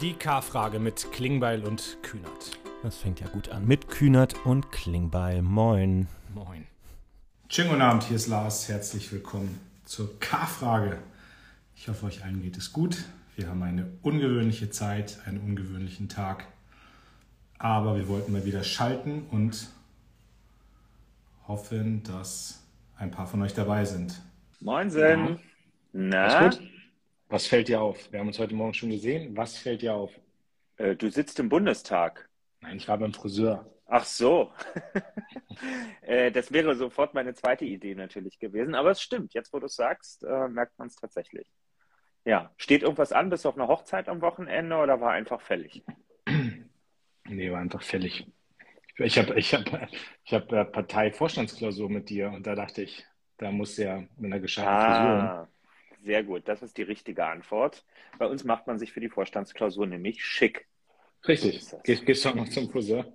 Die K-Frage mit Klingbeil und Kühnert. Das fängt ja gut an. Mit Kühnert und Klingbeil. Moin. Moin. Schönen guten Abend, hier ist Lars. Herzlich willkommen zur K-Frage. Ich hoffe, euch allen geht es gut. Wir haben eine ungewöhnliche Zeit, einen ungewöhnlichen Tag. Aber wir wollten mal wieder schalten und hoffen, dass ein paar von euch dabei sind. Moinsen. Na? Was fällt dir auf? Wir haben uns heute Morgen schon gesehen. Was fällt dir auf? Äh, du sitzt im Bundestag. Nein, ich war beim Friseur. Ach so. äh, das wäre sofort meine zweite Idee natürlich gewesen. Aber es stimmt. Jetzt, wo du es sagst, äh, merkt man es tatsächlich. Ja. Steht irgendwas an? Bist du auf einer Hochzeit am Wochenende oder war einfach fällig? Nee, war einfach fällig. Ich habe ich hab, ich hab, äh, Parteivorstandsklausur mit dir und da dachte ich, da muss ja mit einer gescheiten Ah, Frisur. Sehr gut. Das ist die richtige Antwort. Bei uns macht man sich für die Vorstandsklausur nämlich schick. Richtig. ist das. Gehst, du auch noch zum Friseur?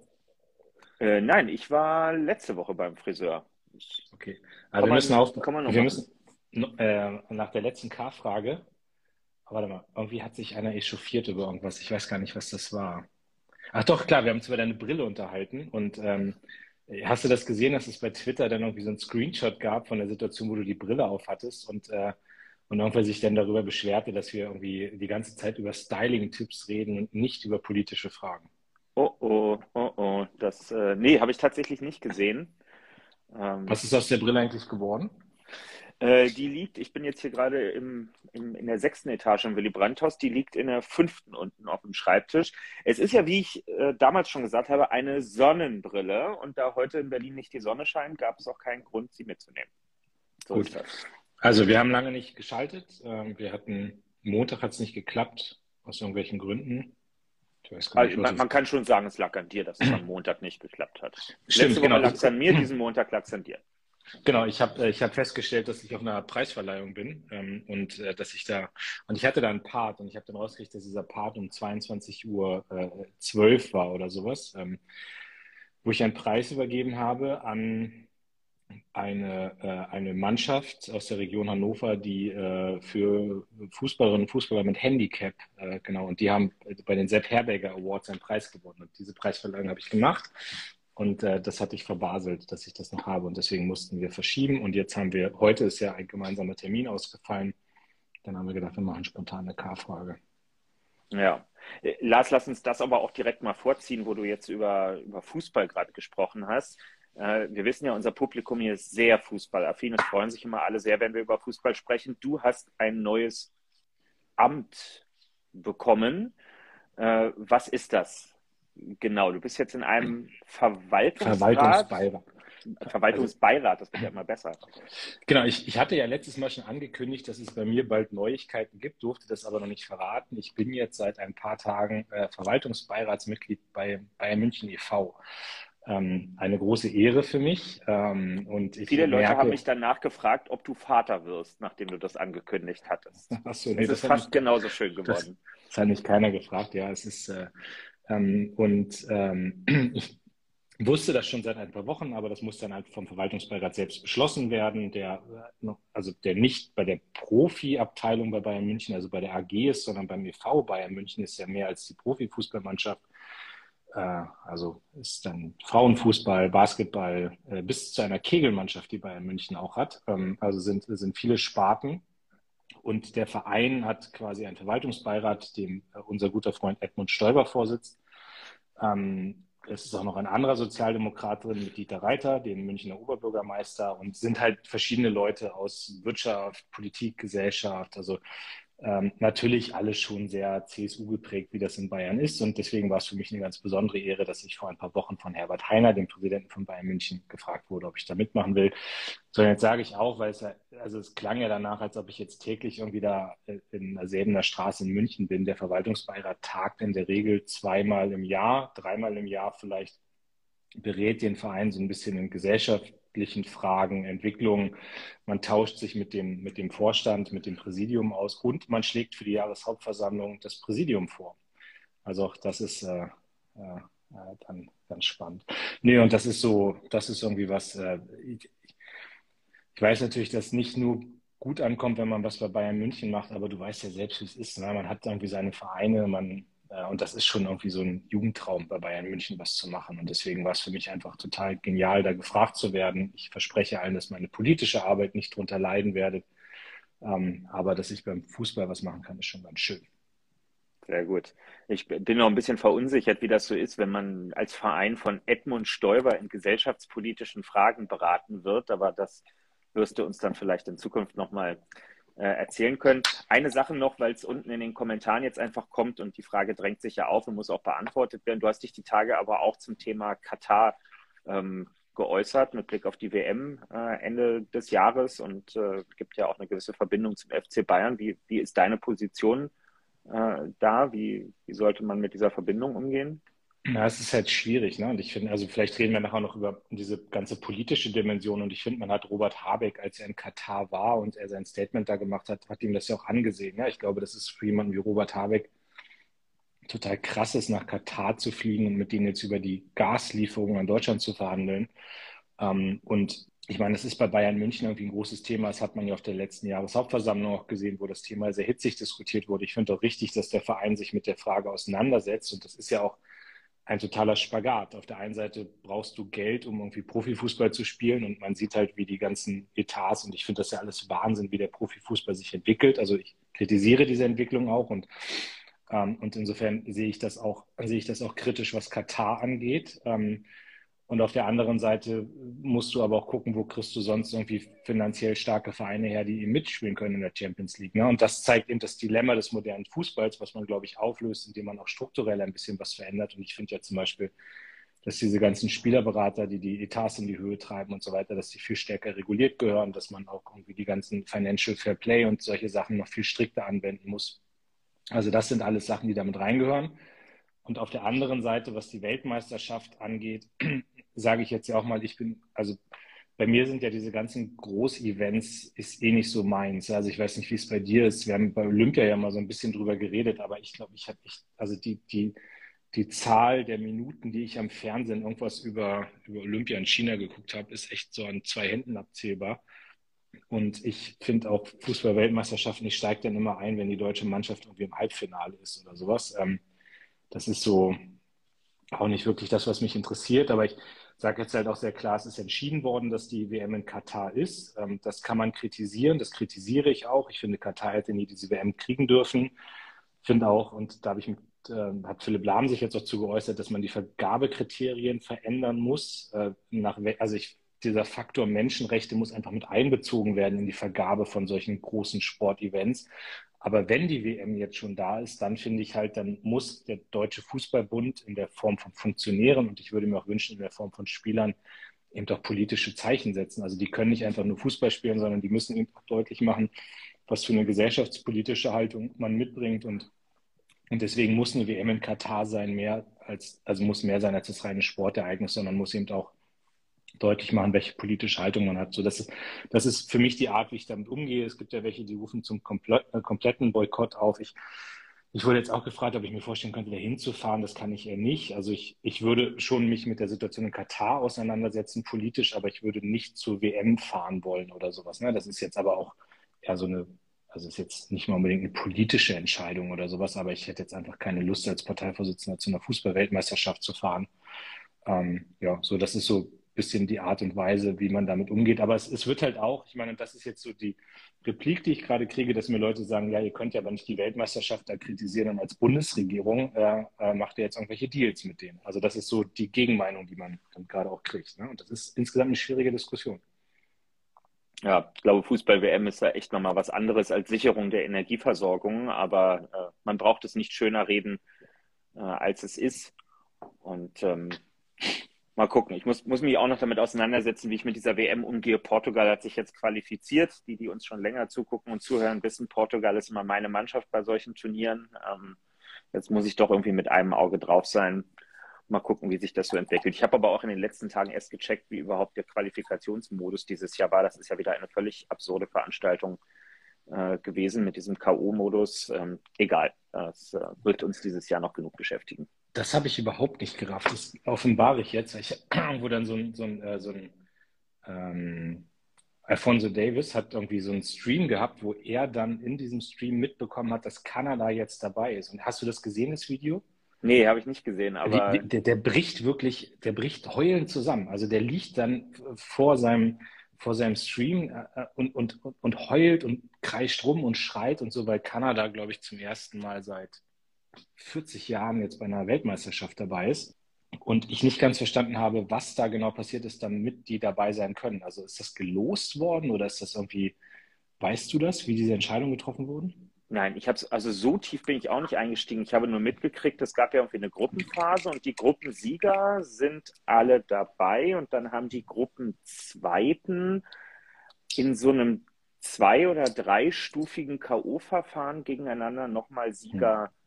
Äh, nein, ich war letzte Woche beim Friseur. Ich, Okay. Also wir müssen noch wir müssen äh, nach der letzten K-Frage, warte mal, irgendwie hat sich einer echauffiert über irgendwas. Ich weiß gar nicht, was das war. Ach doch, klar, wir haben uns über deine Brille unterhalten und ähm, hast du das gesehen, dass es bei Twitter dann irgendwie so einen Screenshot gab von der Situation, wo du die Brille aufhattest und, äh, und irgendwer sich dann darüber beschwerte, dass wir irgendwie die ganze Zeit über Styling-Tipps reden und nicht über politische Fragen. oh, oh, oh, oh. Das, äh, nee, habe ich tatsächlich nicht gesehen. Ähm, Was ist aus der Brille eigentlich geworden? Äh, die liegt, ich bin jetzt hier gerade im, im, in der sechsten Etage im Willy Brandt-Haus, die liegt in der fünften unten auf dem Schreibtisch. Es ist ja, wie ich äh, damals schon gesagt habe, eine Sonnenbrille und da heute in Berlin nicht die Sonne scheint, gab es auch keinen Grund, sie mitzunehmen. So Gut. Also wir haben lange nicht geschaltet. Ähm, Wir hatten, Montag hat es nicht geklappt, aus irgendwelchen Gründen. Ich weiß gar nicht, Also, man, man kann schon sagen, es lag an dir, dass es am Montag nicht geklappt hat. Stimmt, Letzte genau. Woche lag es an mir, diesen Montag lag es an dir. Genau, ich habe ich hab festgestellt, dass ich auf einer Preisverleihung bin ähm, und äh, dass ich da, und ich hatte da einen Part und ich habe dann rausgekriegt, dass dieser Part um 22 Uhr äh, 12 war oder sowas, ähm, wo ich einen Preis übergeben habe an eine, äh, eine Mannschaft aus der Region Hannover, die äh, für Fußballerinnen und Fußballer mit Handicap, äh, genau, und die haben bei den Sepp Herberger Awards einen Preis gewonnen. Und diese Preisverleihung habe ich gemacht. Und äh, das hatte ich verbaselt, dass ich das noch habe. Und deswegen mussten wir verschieben. Und jetzt haben wir, heute ist ja ein gemeinsamer Termin ausgefallen. Dann haben wir gedacht, wir machen spontan eine K-Frage. Ja. Äh, Lars, lass uns das aber auch direkt mal vorziehen, wo du jetzt über, über Fußball gerade gesprochen hast. Äh, wir wissen ja, unser Publikum hier ist sehr fußballaffin. Es freuen sich immer alle sehr, wenn wir über Fußball sprechen. Du hast ein neues Amt bekommen. Äh, was ist das? Genau, du bist jetzt in einem Verwaltungsrat. Verwaltungsbeirat. Verwaltungsbeirat, das wird ja immer besser. Genau, ich, ich hatte ja letztes Mal schon angekündigt, dass es bei mir bald Neuigkeiten gibt, durfte das aber noch nicht verraten. Ich bin jetzt seit ein paar Tagen äh, Verwaltungsbeiratsmitglied bei Bayern München e.V. Ähm, eine große Ehre für mich. Ähm, und Viele Leute merke, haben mich danach gefragt, ob du Vater wirst, nachdem du das angekündigt hattest. Achso, nee, Es das ist fast genauso schön geworden. Das hat mich keiner gefragt, ja. Es ist äh, ähm, und ähm, ich wusste das schon seit ein paar Wochen, aber das muss dann halt vom Verwaltungsbeirat selbst beschlossen werden, der äh, also der nicht bei der Profi-Abteilung bei Bayern München, also bei der AG ist, sondern beim e.V. Bayern München ist ja mehr als die Profifußballmannschaft. Äh, also ist dann Frauenfußball, Basketball, äh, bis zu einer Kegelmannschaft, die Bayern München auch hat. Ähm, also sind, sind viele Sparten. Und der Verein hat quasi einen Verwaltungsbeirat, dem äh, unser guter Freund Edmund Stoiber vorsitzt. Ähm, es ist auch noch ein anderer Sozialdemokrat drin mit Dieter Reiter, dem Münchner Oberbürgermeister, und sind halt verschiedene Leute aus Wirtschaft, Politik, Gesellschaft. Also ähm, natürlich alles schon sehr CSU geprägt, wie das in Bayern ist. Und deswegen war es für mich eine ganz besondere Ehre, dass ich vor ein paar Wochen von Herbert Heiner, dem Präsidenten von Bayern München, gefragt wurde, ob ich da mitmachen will. So, jetzt sage ich auch, weil es ja, also es klang ja danach, als ob ich jetzt täglich irgendwie da äh, in derselben Straße in München bin. Der Verwaltungsbeirat tagt in der Regel zweimal im Jahr, dreimal im Jahr vielleicht, berät den Verein so ein bisschen in gesellschaftlichen Fragen, Entwicklungen. Man tauscht sich mit dem, mit dem Vorstand, mit dem Präsidium aus und man schlägt für die Jahreshauptversammlung das Präsidium vor. Also auch das ist äh, äh, dann ganz spannend. Nee, und das ist so, das ist irgendwie was, äh, ich, ich weiß natürlich, dass nicht nur gut ankommt, wenn man was bei Bayern München macht, aber du weißt ja selbst, wie es ist. Ne? Man hat irgendwie seine Vereine, man Äh, und das ist schon irgendwie so ein Jugendtraum bei Bayern München, was zu machen. Und deswegen war es für mich einfach total genial, da gefragt zu werden. Ich verspreche allen, dass meine politische Arbeit nicht drunter leiden werde. Ähm, aber dass ich beim Fußball was machen kann, ist schon ganz schön. Sehr gut. Ich bin noch ein bisschen verunsichert, wie das so ist, wenn man als Verein von Edmund Stoiber in gesellschaftspolitischen Fragen beraten wird. Aber das wirst du uns dann vielleicht in Zukunft nochmal äh, erzählen können. Eine Sache noch, weil es unten in den Kommentaren jetzt einfach kommt und die Frage drängt sich ja auf und muss auch beantwortet werden. Du hast dich die Tage aber auch zum Thema Katar ähm, geäußert mit Blick auf die WM äh, Ende des Jahres und äh, gibt ja auch eine gewisse Verbindung zum FC Bayern. Wie, wie ist deine Position äh, da? Wie, wie sollte man mit dieser Verbindung umgehen? Ja, es ist halt schwierig, ne? Und ich finde, also vielleicht reden wir nachher noch über diese ganze politische Dimension. Und ich finde, man hat Robert Habeck, als er in Katar war und er sein Statement da gemacht hat, hat ihm das ja auch angesehen. Ja, ich glaube, das ist für jemanden wie Robert Habeck total krass ist, nach Katar zu fliegen und mit denen jetzt über die Gaslieferungen an Deutschland zu verhandeln. Ähm, und ich meine, das ist bei Bayern München irgendwie ein großes Thema. Das hat man ja auf der letzten Jahreshauptversammlung auch gesehen, wo das Thema sehr hitzig diskutiert wurde. Ich finde auch richtig, dass der Verein sich mit der Frage auseinandersetzt. Und das ist ja auch ein totaler Spagat. Auf der einen Seite brauchst du Geld, um irgendwie Profifußball zu spielen. Und man sieht halt, wie die ganzen Etats, und ich finde das ja alles Wahnsinn, wie der Profifußball sich entwickelt. Also ich kritisiere diese Entwicklung auch und ähm, und insofern sehe ich das auch, sehe ich das auch kritisch, was Katar angeht. Ähm, und auf der anderen Seite musst du aber auch gucken, wo kriegst du sonst irgendwie finanziell starke Vereine her, die eben mitspielen können in der Champions League. Ne? Und das zeigt eben das Dilemma des modernen Fußballs, was man, glaube ich, auflöst, indem man auch strukturell ein bisschen was verändert. Und ich finde ja zum Beispiel, dass diese ganzen Spielerberater, die die Etats in die Höhe treiben und so weiter, dass die viel stärker reguliert gehören, dass man auch irgendwie die ganzen Financial Fair Play und solche Sachen noch viel strikter anwenden muss. Also das sind alles Sachen, die damit reingehören. Und auf der anderen Seite, was die Weltmeisterschaft angeht, sage ich jetzt ja auch mal, ich bin, also bei mir sind ja diese ganzen Großevents ist eh nicht so meins. Also ich weiß nicht, wie es bei dir ist. Wir haben bei Olympia ja mal so ein bisschen drüber geredet, aber ich glaube, ich habe echt, also die, die, die Zahl der Minuten, die ich am Fernsehen irgendwas über, über Olympia in China geguckt habe, ist echt so an zwei Händen abzählbar. Und ich finde auch Fußball-Weltmeisterschaften, ich steige dann immer ein, wenn die deutsche Mannschaft irgendwie im Halbfinale ist oder sowas. Ähm, das ist so auch nicht wirklich das, was mich interessiert. Aber ich sage jetzt halt auch sehr klar, es ist entschieden worden, dass die WM in Katar ist. Ähm, das kann man kritisieren, das kritisiere ich auch. Ich finde, Katar hätte nie diese WM kriegen dürfen. Finde auch, und da habe ich mit, äh, hat Philipp Lahm sich jetzt auch zu geäußert, dass man die Vergabekriterien verändern muss. Äh, nach, also ich dieser Faktor Menschenrechte muss einfach mit einbezogen werden in die Vergabe von solchen großen Sportevents. Aber wenn die WM jetzt schon da ist, dann finde ich halt, dann muss der Deutsche Fußballbund in der Form von Funktionären und ich würde mir auch wünschen, in der Form von Spielern eben doch politische Zeichen setzen. Also die können nicht einfach nur Fußball spielen, sondern die müssen eben auch deutlich machen, was für eine gesellschaftspolitische Haltung man mitbringt. Und, und deswegen muss eine WM in Katar sein, mehr als, also muss mehr sein als das reine Sportereignis, sondern muss eben auch deutlich machen, welche politische Haltung man hat. So, das, ist, das ist für mich die Art, wie ich damit umgehe. Es gibt ja welche, die rufen zum komplett, äh, kompletten Boykott auf. Ich, ich wurde jetzt auch gefragt, ob ich mir vorstellen könnte, da hinzufahren. Das kann ich eher nicht. Also ich, ich würde schon mich mit der Situation in Katar auseinandersetzen, politisch, aber ich würde nicht zur WM fahren wollen oder sowas. Ne? Das ist jetzt aber auch eher so eine, also ist jetzt nicht mal unbedingt eine politische Entscheidung oder sowas, aber ich hätte jetzt einfach keine Lust, als Parteivorsitzender zu einer Fußballweltmeisterschaft zu fahren. Ähm, ja, so das ist so bisschen die Art und Weise, wie man damit umgeht. Aber es, es wird halt auch, ich meine, das ist jetzt so die Replik, die ich gerade kriege, dass mir Leute sagen, ja, ihr könnt ja aber nicht die Weltmeisterschaft da kritisieren und als Bundesregierung äh, äh, macht ihr jetzt irgendwelche Deals mit denen. Also das ist so die Gegenmeinung, die man dann gerade auch kriegt. Ne? Und das ist insgesamt eine schwierige Diskussion. Ja, ich glaube, Fußball-WM ist da echt nochmal was anderes als Sicherung der Energieversorgung, aber äh, man braucht es nicht schöner reden, äh, als es ist. Und ähm, mal gucken. Ich muss, muss mich auch noch damit auseinandersetzen, wie ich mit dieser WM umgehe. Portugal hat sich jetzt qualifiziert. Die, die uns schon länger zugucken und zuhören, wissen, Portugal ist immer meine Mannschaft bei solchen Turnieren. Ähm, jetzt muss ich doch irgendwie mit einem Auge drauf sein. Mal gucken, wie sich das so entwickelt. Ich habe aber auch in den letzten Tagen erst gecheckt, wie überhaupt der Qualifikationsmodus dieses Jahr war. Das ist ja wieder eine völlig absurde Veranstaltung äh, gewesen mit diesem K.O.-Modus. Ähm, egal, das äh, wird uns dieses Jahr noch genug beschäftigen. Das habe ich überhaupt nicht gerafft. Das offenbare ich jetzt. Ich, wo dann so ein, so ein, äh, so ein ähm, Alfonso Davis hat irgendwie so einen Stream gehabt, wo er dann in diesem Stream mitbekommen hat, dass Kanada jetzt dabei ist. Und hast du das gesehen, das Video? Nee, habe ich nicht gesehen, aber. Der, der, der, bricht wirklich, der bricht heulend zusammen. Also der liegt dann vor seinem, vor seinem Stream äh, und, und, und heult und kreischt rum und schreit und so, weil Kanada, glaube ich, zum ersten Mal seit 40 Jahren jetzt bei einer Weltmeisterschaft dabei ist. Und ich nicht ganz verstanden habe, was da genau passiert ist, damit die dabei sein können. Also ist das gelost worden oder ist das irgendwie, weißt du das, wie diese Entscheidungen getroffen wurden? Nein, ich habe also so tief bin ich auch nicht eingestiegen. Ich habe nur mitgekriegt, es gab ja irgendwie eine Gruppenphase und die Gruppensieger sind alle dabei und dann haben die Gruppenzweiten in so einem zwei- oder dreistufigen K.O.-Verfahren gegeneinander nochmal Sieger hm.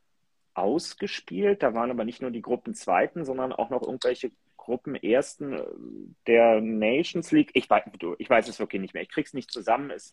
Ausgespielt. Da waren aber nicht nur die Gruppenzweiten, sondern auch noch irgendwelche Gruppenersten der Nations League. Ich weiß, ich weiß es wirklich nicht mehr. Ich krieg's nicht zusammen. Es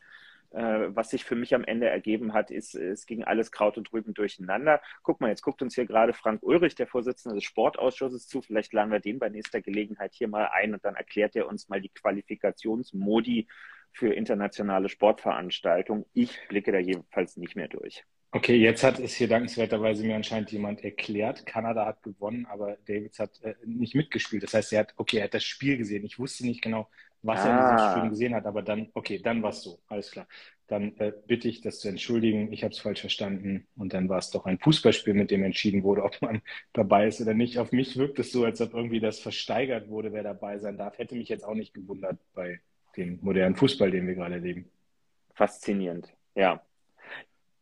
äh, was sich für mich am Ende ergeben hat, ist, es ging alles Kraut und Rüben durcheinander. Guck mal, jetzt guckt uns hier gerade Frank Ulrich, der Vorsitzende des Sportausschusses, zu. Vielleicht laden wir den bei nächster Gelegenheit hier mal ein und dann erklärt er uns mal die Qualifikationsmodi für internationale Sportveranstaltungen. Ich blicke da jedenfalls nicht mehr durch. Okay, jetzt hat es hier dankenswerterweise mir anscheinend jemand erklärt. Kanada hat gewonnen, aber Davids hat äh, nicht mitgespielt. Das heißt, er hat, okay, er hat das Spiel gesehen. Ich wusste nicht genau, was ah. er in diesem ah. Stream gesehen hat, aber dann, okay, dann war es so, alles klar. Dann äh, bitte ich, das zu entschuldigen. Ich habe es falsch verstanden und dann war es doch ein Fußballspiel, mit dem entschieden wurde, ob man dabei ist oder nicht. Auf mich wirkt es so, als ob irgendwie das versteigert wurde, wer dabei sein darf. Hätte mich jetzt auch nicht gewundert bei dem modernen Fußball, den wir gerade erleben. Faszinierend, ja.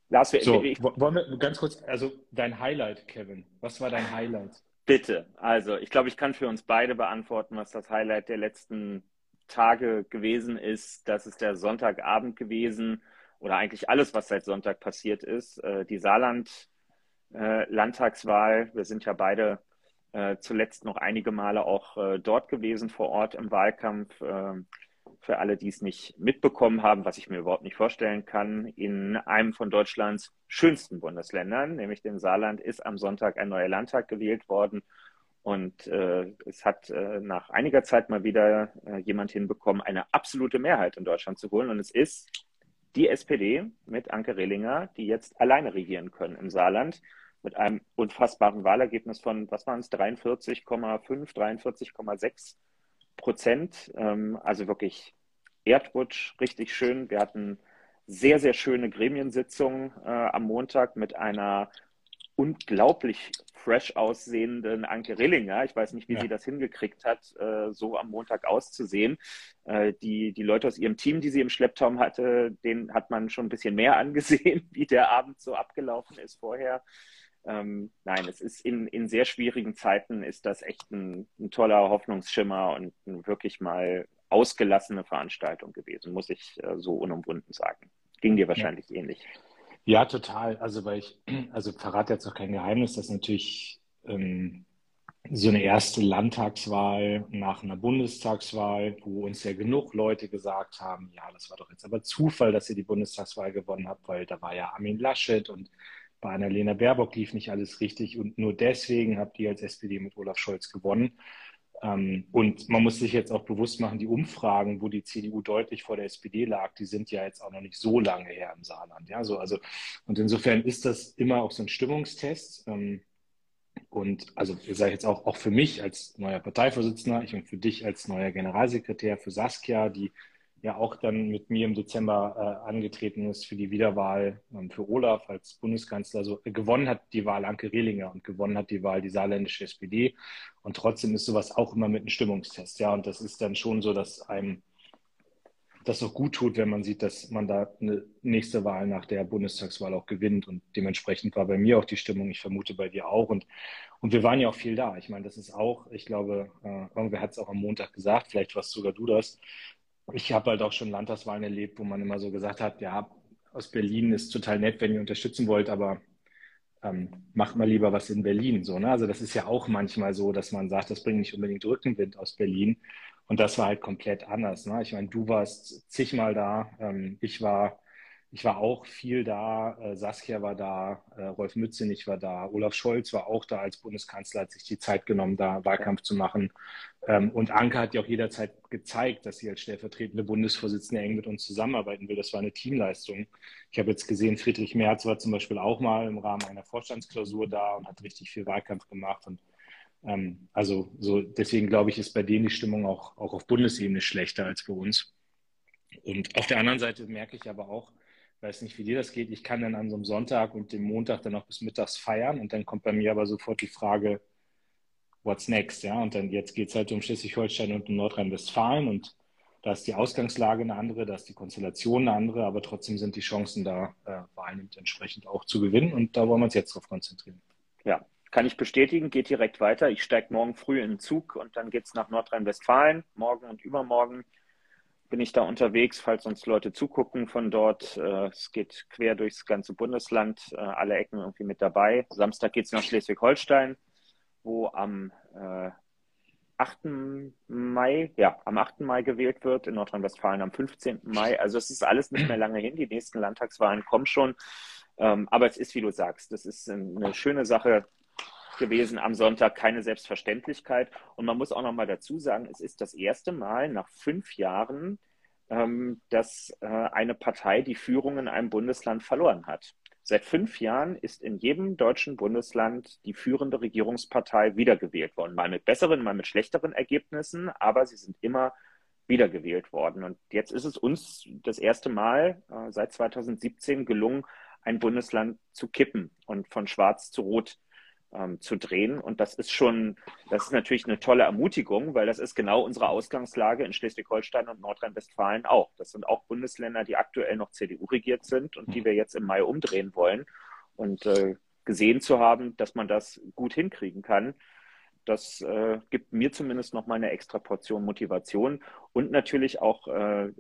Lars, so, ich, wollen wir ganz kurz, also dein Highlight, Kevin. Was war dein Highlight? Bitte. Also, ich glaube, ich kann für uns beide beantworten, was das Highlight der letzten Tage gewesen ist, das ist der Sonntagabend gewesen oder eigentlich alles, was seit Sonntag passiert ist. Äh, die Saarland-Landtagswahl. Äh, Wir sind ja beide äh, zuletzt noch einige Male auch dort gewesen vor Ort im Wahlkampf. Für alle, die es nicht mitbekommen haben, was ich mir überhaupt nicht vorstellen kann, in einem von Deutschlands schönsten Bundesländern, nämlich dem Saarland, ist am Sonntag ein neuer Landtag gewählt worden. Und äh, es hat äh, nach einiger Zeit mal wieder äh, jemand hinbekommen, eine absolute Mehrheit in Deutschland zu holen. Und es ist die SPD mit Anke Rehlinger, die jetzt alleine regieren können im Saarland mit einem unfassbaren Wahlergebnis von, was waren es, 43,5, 43,6 Prozent. Ähm, also wirklich Erdrutsch, richtig schön. Wir hatten sehr, sehr schöne Gremiensitzungen äh, am Montag mit einer unglaublich fresh aussehenden Anke Rillinger. Ich weiß nicht, wie ja. sie das hingekriegt hat, äh, so am Montag auszusehen. Äh, die, die Leute aus ihrem Team, die sie im Schlepptau hatte, den hat man schon ein bisschen mehr angesehen, wie der Abend so abgelaufen ist vorher. Ähm, nein, es ist in, in sehr schwierigen Zeiten ist das echt ein, ein toller Hoffnungsschimmer und eine wirklich mal ausgelassene Veranstaltung gewesen, muss ich äh, so unumwunden sagen. Ging dir wahrscheinlich ja. ähnlich. Ja, total. Also, weil ich, also verrate jetzt auch kein Geheimnis, dass natürlich ähm, so eine erste Landtagswahl nach einer Bundestagswahl, wo uns ja genug Leute gesagt haben, ja, das war doch jetzt aber Zufall, dass ihr die Bundestagswahl gewonnen habt, weil da war ja Armin Laschet und bei Annalena Baerbock lief nicht alles richtig und nur deswegen habt ihr als SPD mit Olaf Scholz gewonnen. Ähm, und man muss sich jetzt auch bewusst machen, die Umfragen, wo die CDU deutlich vor der SPD lag, die sind ja jetzt auch noch nicht so lange her im Saarland. Ja, so, also, und insofern ist das immer auch so ein Stimmungstest. Ähm, und also, ich sage jetzt auch, auch für mich als neuer Parteivorsitzender, ich und für dich als neuer Generalsekretär, für Saskia, die ja auch dann mit mir im Dezember äh, angetreten ist für die Wiederwahl ähm, für Olaf als Bundeskanzler. Also äh, gewonnen hat die Wahl Anke Rehlinger und gewonnen hat die Wahl die saarländische SPD. Und trotzdem ist sowas auch immer mit einem Stimmungstest. Ja, und das ist dann schon so, dass einem das auch gut tut, wenn man sieht, dass man da eine nächste Wahl nach der Bundestagswahl auch gewinnt. Und dementsprechend war bei mir auch die Stimmung, ich vermute bei dir auch. Und, und wir waren ja auch viel da. Ich meine, das ist auch, ich glaube, äh, irgendwer hat es auch am Montag gesagt, vielleicht warst sogar du das, ich habe halt auch schon Landtagswahlen erlebt, wo man immer so gesagt hat, ja, aus Berlin ist total nett, wenn ihr unterstützen wollt, aber ähm, macht mal lieber was in Berlin. So, ne? Also das ist ja auch manchmal so, dass man sagt, das bringt nicht unbedingt Rückenwind aus Berlin. Und das war halt komplett anders. Ne? Ich meine, du warst zigmal da. Ähm, ich war ich war auch viel da, äh, Saskia war da, äh, Rolf Mützenich war da, Olaf Scholz war auch da als Bundeskanzler, hat sich die Zeit genommen, da Wahlkampf zu machen. Ähm, und Anke hat ja auch jederzeit gezeigt, dass sie als stellvertretende Bundesvorsitzende eng mit uns zusammenarbeiten will. Das war eine Teamleistung. Ich habe jetzt gesehen, Friedrich Merz war zum Beispiel auch mal im Rahmen einer Vorstandsklausur da und hat richtig viel Wahlkampf gemacht. Und ähm, also so deswegen glaube ich, ist bei denen die Stimmung auch, auch auf Bundesebene schlechter als bei uns. Und auf der anderen Seite merke ich aber auch, weiß nicht, wie dir das geht. Ich kann dann an so einem Sonntag und dem Montag dann auch bis mittags feiern und dann kommt bei mir aber sofort die Frage, what's next? Ja, und dann jetzt geht es halt um Schleswig-Holstein und um Nordrhein-Westfalen und da ist die Ausgangslage eine andere, da ist die Konstellation eine andere, aber trotzdem sind die Chancen da, äh, Wahlen entsprechend auch zu gewinnen und da wollen wir uns jetzt drauf konzentrieren. Ja, kann ich bestätigen, geht direkt weiter. Ich steige morgen früh in den Zug und dann geht es nach Nordrhein-Westfalen, morgen und übermorgen bin ich da unterwegs, falls uns Leute zugucken von dort. Äh, es geht quer durchs ganze Bundesland, äh, alle Ecken irgendwie mit dabei. Samstag geht es nach Schleswig-Holstein, wo am äh, 8. Mai, ja, am 8. Mai gewählt wird, in Nordrhein-Westfalen am 15. Mai. Also es ist alles nicht mehr lange hin. Die nächsten Landtagswahlen kommen schon. Ähm, aber es ist, wie du sagst, das ist eine schöne Sache gewesen am Sonntag, keine Selbstverständlichkeit. Und man muss auch noch mal dazu sagen, es ist das erste Mal nach fünf Jahren, ähm, dass äh, eine Partei die Führung in einem Bundesland verloren hat. Seit fünf Jahren ist in jedem deutschen Bundesland die führende Regierungspartei wiedergewählt worden. Mal mit besseren, mal mit schlechteren Ergebnissen, aber sie sind immer wiedergewählt worden. Und jetzt ist es uns das erste Mal äh, seit 2017 gelungen, ein Bundesland zu kippen und von schwarz zu rot ähm, zu drehen. Und das ist schon, das ist natürlich eine tolle Ermutigung, weil das ist genau unsere Ausgangslage in Schleswig-Holstein und Nordrhein-Westfalen auch. Das sind auch Bundesländer, die aktuell noch CDU regiert sind und die wir jetzt im Mai umdrehen wollen. Und äh, gesehen zu haben, dass man das gut hinkriegen kann, das äh, gibt mir zumindest noch mal eine extra Portion Motivation und natürlich auch äh,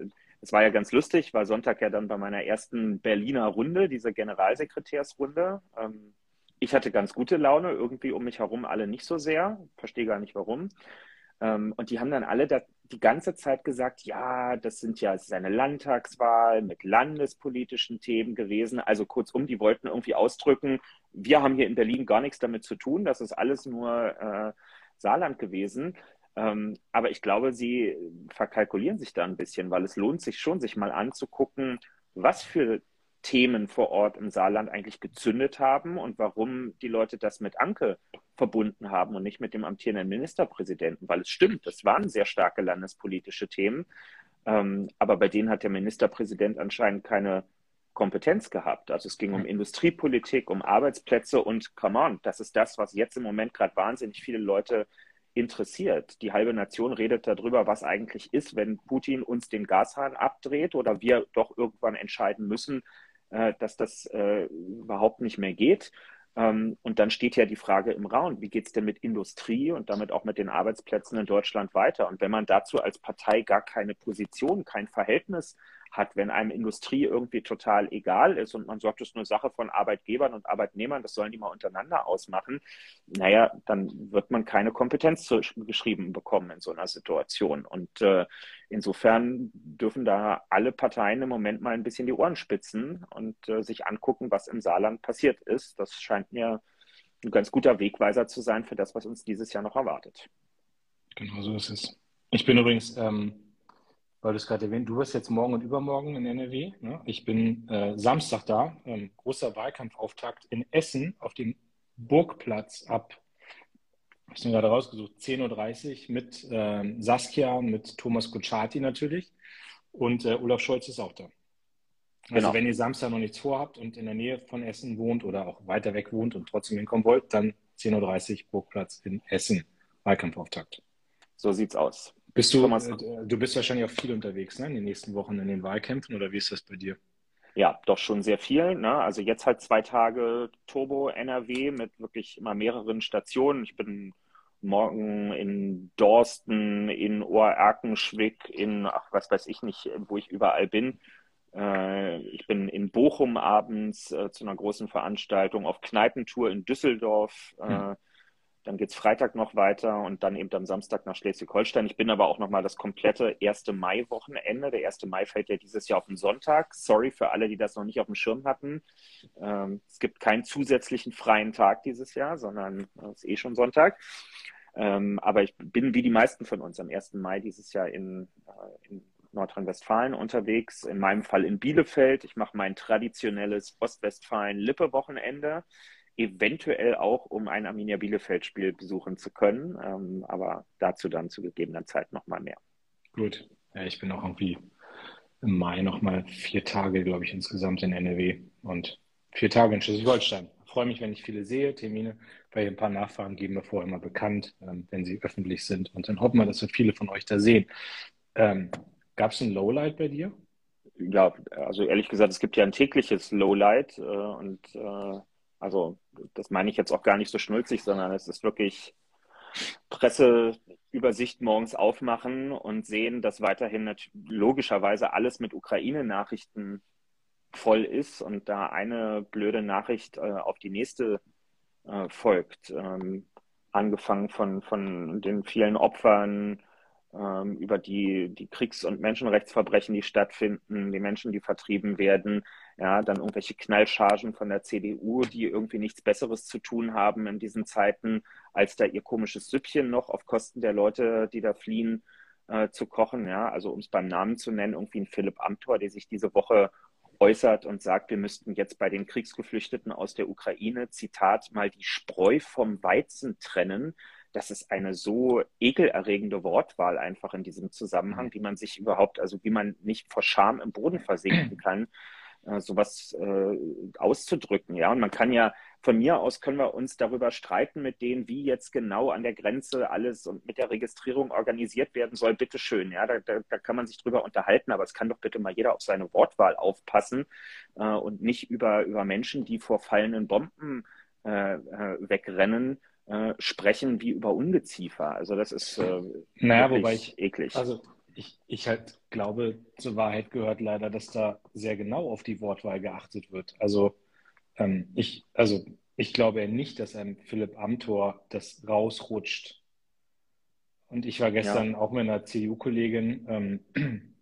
es war ja ganz lustig, war Sonntag ja dann bei meiner ersten Berliner Runde, diese Generalsekretärsrunde. Ähm, ich hatte ganz gute Laune, irgendwie um mich herum alle nicht so sehr. Verstehe gar nicht warum. Ähm, und die haben dann alle da, die ganze Zeit gesagt, ja, das sind ja, es ist eine Landtagswahl mit landespolitischen Themen gewesen. Also kurzum, die wollten irgendwie ausdrücken, wir haben hier in Berlin gar nichts damit zu tun, das ist alles nur äh, Saarland gewesen. Ähm, aber ich glaube, sie verkalkulieren sich da ein bisschen, weil es lohnt sich schon, sich mal anzugucken, was für Themen vor Ort im Saarland eigentlich gezündet haben und warum die Leute das mit Anke verbunden haben und nicht mit dem amtierenden Ministerpräsidenten. Weil es stimmt, das waren sehr starke landespolitische Themen. Ähm, aber bei denen hat der Ministerpräsident anscheinend keine Kompetenz gehabt. Also es ging um Industriepolitik, um Arbeitsplätze und come on, das ist das, was jetzt im Moment gerade wahnsinnig viele Leute interessiert. Die halbe Nation redet darüber, was eigentlich ist, wenn Putin uns den Gashahn abdreht oder wir doch irgendwann entscheiden müssen, äh, dass das äh, überhaupt nicht mehr geht. Ähm, und dann steht ja die Frage im Raum, wie geht es denn mit Industrie und damit auch mit den Arbeitsplätzen in Deutschland weiter? Und wenn man dazu als Partei gar keine Position, kein Verhältnis hat, wenn einem Industrie irgendwie total egal ist und man sagt, das ist eine Sache von Arbeitgebern und Arbeitnehmern, das sollen die mal untereinander ausmachen, naja, dann wird man keine Kompetenz geschrieben bekommen in so einer Situation. Und äh, insofern dürfen da alle Parteien im Moment mal ein bisschen die Ohren spitzen und äh, sich angucken, was im Saarland passiert ist. Das scheint mir ein ganz guter Wegweiser zu sein für das, was uns dieses Jahr noch erwartet. Genau so ist es. Ich bin übrigens ähm weil du es gerade erwähnt, du wirst jetzt morgen und übermorgen in NRW. Ne? Ich bin äh, Samstag da, ähm, großer Wahlkampfauftakt in Essen auf dem Burgplatz ab, ich habe gerade rausgesucht, 10.30 Uhr mit äh, Saskia, mit Thomas Kutschaty natürlich und äh, Olaf Scholz ist auch da. Also genau. wenn ihr Samstag noch nichts vorhabt und in der Nähe von Essen wohnt oder auch weiter weg wohnt und trotzdem hinkommen wollt, dann 10.30 Uhr Burgplatz in Essen, Wahlkampfauftakt. So sieht's aus. Bist du, äh, du bist wahrscheinlich auch viel unterwegs ne, in den nächsten Wochen in den Wahlkämpfen oder wie ist das bei dir? Ja, doch schon sehr viel. Ne? Also jetzt halt zwei Tage Turbo NRW mit wirklich immer mehreren Stationen. Ich bin morgen in Dorsten, in Oerkenschwick, in, ach, was weiß ich nicht, wo ich überall bin. Äh, ich bin in Bochum abends äh, zu einer großen Veranstaltung, auf Kneipentour in Düsseldorf. Hm Dann geht es Freitag noch weiter und dann eben am Samstag nach Schleswig-Holstein. Ich bin aber auch nochmal das komplette 1. Mai-Wochenende. Der 1. Mai fällt ja dieses Jahr auf den Sonntag. Sorry für alle, die das noch nicht auf dem Schirm hatten. Ähm, es gibt keinen zusätzlichen freien Tag dieses Jahr, sondern es ist eh schon Sonntag. Ähm, aber ich bin wie die meisten von uns am 1. Mai dieses Jahr in, äh, in Nordrhein-Westfalen unterwegs, in meinem Fall in Bielefeld. Ich mache mein traditionelles Ostwestfalen-Lippe-Wochenende eventuell auch, um ein Arminia Bielefeld-Spiel besuchen zu können. Ähm, aber dazu dann zu gegebener Zeit nochmal mehr. Gut. Ja, ich bin auch irgendwie im Mai nochmal vier Tage, glaube ich, insgesamt in NRW und vier Tage in Schleswig-Holstein. Freue mich, wenn ich viele sehe, Termine, weil ich ein paar Nachfragen geben wir vorher immer bekannt, ähm, wenn sie öffentlich sind. Und dann hoffen wir, dass wir viele von euch da sehen. Ähm, Gab es ein Lowlight bei dir? Ja, also ehrlich gesagt, es gibt ja ein tägliches Lowlight äh, und äh, also das meine ich jetzt auch gar nicht so schnulzig, sondern es ist wirklich Presseübersicht morgens aufmachen und sehen, dass weiterhin logischerweise alles mit Ukraine-Nachrichten voll ist und da eine blöde Nachricht äh, auf die nächste äh, folgt. Ähm, angefangen von, von den vielen Opfern, ähm, über die, die Kriegs- und Menschenrechtsverbrechen, die stattfinden, die Menschen, die vertrieben werden, ja, dann irgendwelche Knallchargen von der CDU, die irgendwie nichts Besseres zu tun haben in diesen Zeiten, als da ihr komisches Süppchen noch auf Kosten der Leute, die da fliehen, äh, zu kochen. Ja, also um es beim Namen zu nennen, irgendwie ein Philipp Amthor, der sich diese Woche äußert und sagt, wir müssten jetzt bei den Kriegsgeflüchteten aus der Ukraine, Zitat, mal die Spreu vom Weizen trennen. Das ist eine so ekelerregende Wortwahl einfach in diesem Zusammenhang, wie man sich überhaupt, also wie man nicht vor Scham im Boden versinken kann, äh, sowas äh, auszudrücken. Ja, und man kann ja von mir aus können wir uns darüber streiten mit denen, wie jetzt genau an der Grenze alles und mit der Registrierung organisiert werden soll. Bitteschön, ja, da, da, da kann man sich drüber unterhalten, aber es kann doch bitte mal jeder auf seine Wortwahl aufpassen äh, und nicht über, über Menschen, die vor fallenden Bomben äh, äh wegrennen, äh, sprechen wie über Ungeziefer. Also das ist äh, naja, wobei ich, eklig. Also ich, ich halt glaube, zur Wahrheit gehört leider, dass da sehr genau auf die Wortwahl geachtet wird. Also ähm, ich, also ich glaube ja nicht, dass einem Philipp Amthor das rausrutscht. Und ich war gestern ja. auch mit einer CDU-Kollegin ähm, in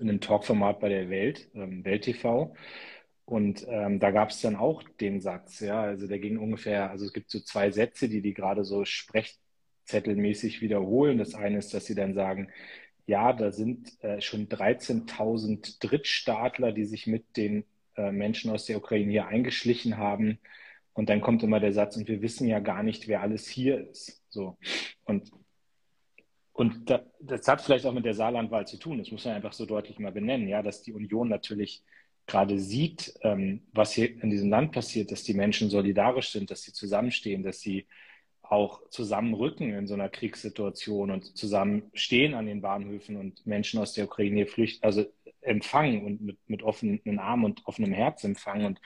einem Talkformat bei der Welt, ähm, Welt TV. Und ähm, da gab es dann auch den Satz, ja, also der ging ungefähr, also es gibt so zwei Sätze, die die gerade so sprechzettelmäßig wiederholen. Das eine ist, dass sie dann sagen, ja, da sind äh, schon 13.000 Drittstaatler, die sich mit den äh, Menschen aus der Ukraine hier eingeschlichen haben. Und dann kommt immer der Satz, und wir wissen ja gar nicht, wer alles hier ist. So. Und, und da, das hat vielleicht auch mit der Saarlandwahl zu tun. Das muss man einfach so deutlich mal benennen, ja, dass die Union natürlich gerade sieht, ähm, was hier in diesem Land passiert, dass die Menschen solidarisch sind, dass sie zusammenstehen, dass sie auch zusammenrücken in so einer Kriegssituation und zusammenstehen an den Bahnhöfen und Menschen aus der Ukraine flüchten, also empfangen und mit, mit offenen Armen und offenem Herz empfangen und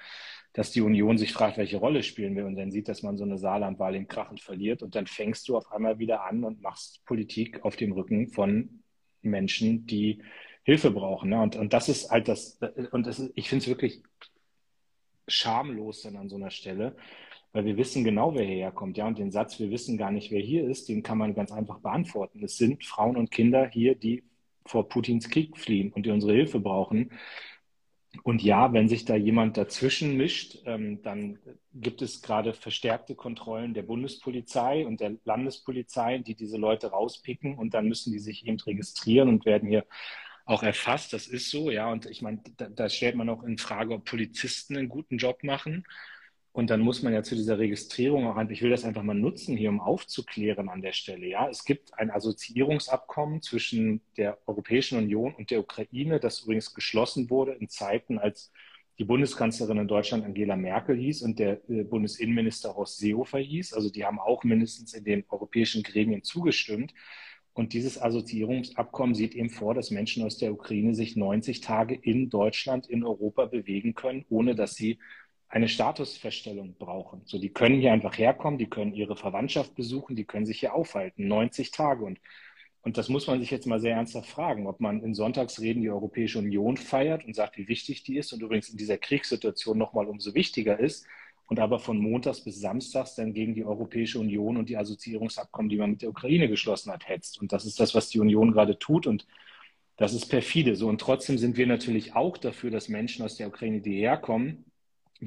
dass die Union sich fragt, welche Rolle spielen wir und dann sieht, dass man so eine Saarlandwahl im Krachen verliert und dann fängst du auf einmal wieder an und machst Politik auf dem Rücken von Menschen, die Hilfe brauchen. Ne? Und, und das ist halt das, und das ist, ich finde es wirklich schamlos dann an so einer Stelle, weil wir wissen genau, wer hierher kommt. Ja, und den Satz, wir wissen gar nicht, wer hier ist, den kann man ganz einfach beantworten. Es sind Frauen und Kinder hier, die vor Putins Krieg fliehen und die unsere Hilfe brauchen. Und ja, wenn sich da jemand dazwischen mischt, ähm, dann gibt es gerade verstärkte Kontrollen der Bundespolizei und der Landespolizei, die diese Leute rauspicken und dann müssen die sich eben registrieren und werden hier auch erfasst. Das ist so, ja. Und ich meine, da, da stellt man auch in Frage, ob Polizisten einen guten Job machen. Und dann muss man ja zu dieser Registrierung auch einfach, ich will das einfach mal nutzen hier, um aufzuklären an der Stelle. Ja, es gibt ein Assoziierungsabkommen zwischen der Europäischen Union und der Ukraine, das übrigens geschlossen wurde in Zeiten, als die Bundeskanzlerin in Deutschland Angela Merkel hieß und der äh, Bundesinnenminister Horst Seehofer hieß. Also die haben auch mindestens in den europäischen Gremien zugestimmt. Und dieses Assoziierungsabkommen sieht eben vor, dass Menschen aus der Ukraine sich 90 Tage in Deutschland, in Europa bewegen können, ohne dass sie eine Statusfeststellung brauchen. So, die können hier einfach herkommen, die können ihre Verwandtschaft besuchen, die können sich hier aufhalten, 90 Tage. Und, und das muss man sich jetzt mal sehr ernsthaft fragen, ob man in Sonntagsreden die Europäische Union feiert und sagt, wie wichtig die ist und übrigens in dieser Kriegssituation nochmal umso wichtiger ist und aber von Montags bis Samstags dann gegen die Europäische Union und die Assoziierungsabkommen, die man mit der Ukraine geschlossen hat, hetzt. Und das ist das, was die Union gerade tut. Und das ist perfide. So, und trotzdem sind wir natürlich auch dafür, dass Menschen aus der Ukraine, die herkommen,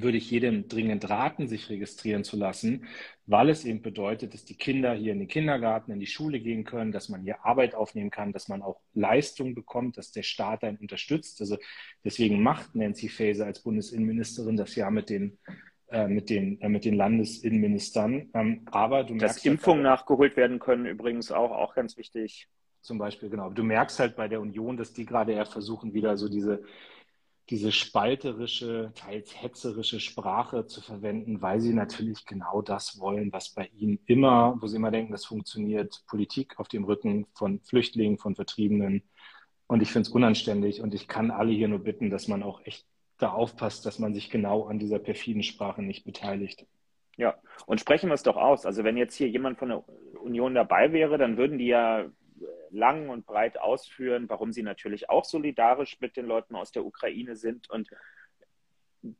würde ich jedem dringend raten, sich registrieren zu lassen, weil es eben bedeutet, dass die Kinder hier in den Kindergarten, in die Schule gehen können, dass man hier Arbeit aufnehmen kann, dass man auch Leistung bekommt, dass der Staat einen unterstützt. Also deswegen macht Nancy Faeser als Bundesinnenministerin das ja mit den äh, mit den, äh, mit den Landesinnenministern. Ähm, aber du merkst. Dass Impfungen halt, nachgeholt werden können, übrigens auch, auch ganz wichtig. Zum Beispiel, genau. Du merkst halt bei der Union, dass die gerade eher versuchen, wieder so diese diese spalterische, teils hetzerische Sprache zu verwenden, weil sie natürlich genau das wollen, was bei ihnen immer, wo sie immer denken, das funktioniert, Politik auf dem Rücken von Flüchtlingen, von Vertriebenen. Und ich finde es unanständig und ich kann alle hier nur bitten, dass man auch echt da aufpasst, dass man sich genau an dieser perfiden Sprache nicht beteiligt. Ja, und sprechen wir es doch aus. Also wenn jetzt hier jemand von der Union dabei wäre, dann würden die ja lang und breit ausführen, warum sie natürlich auch solidarisch mit den Leuten aus der Ukraine sind. Und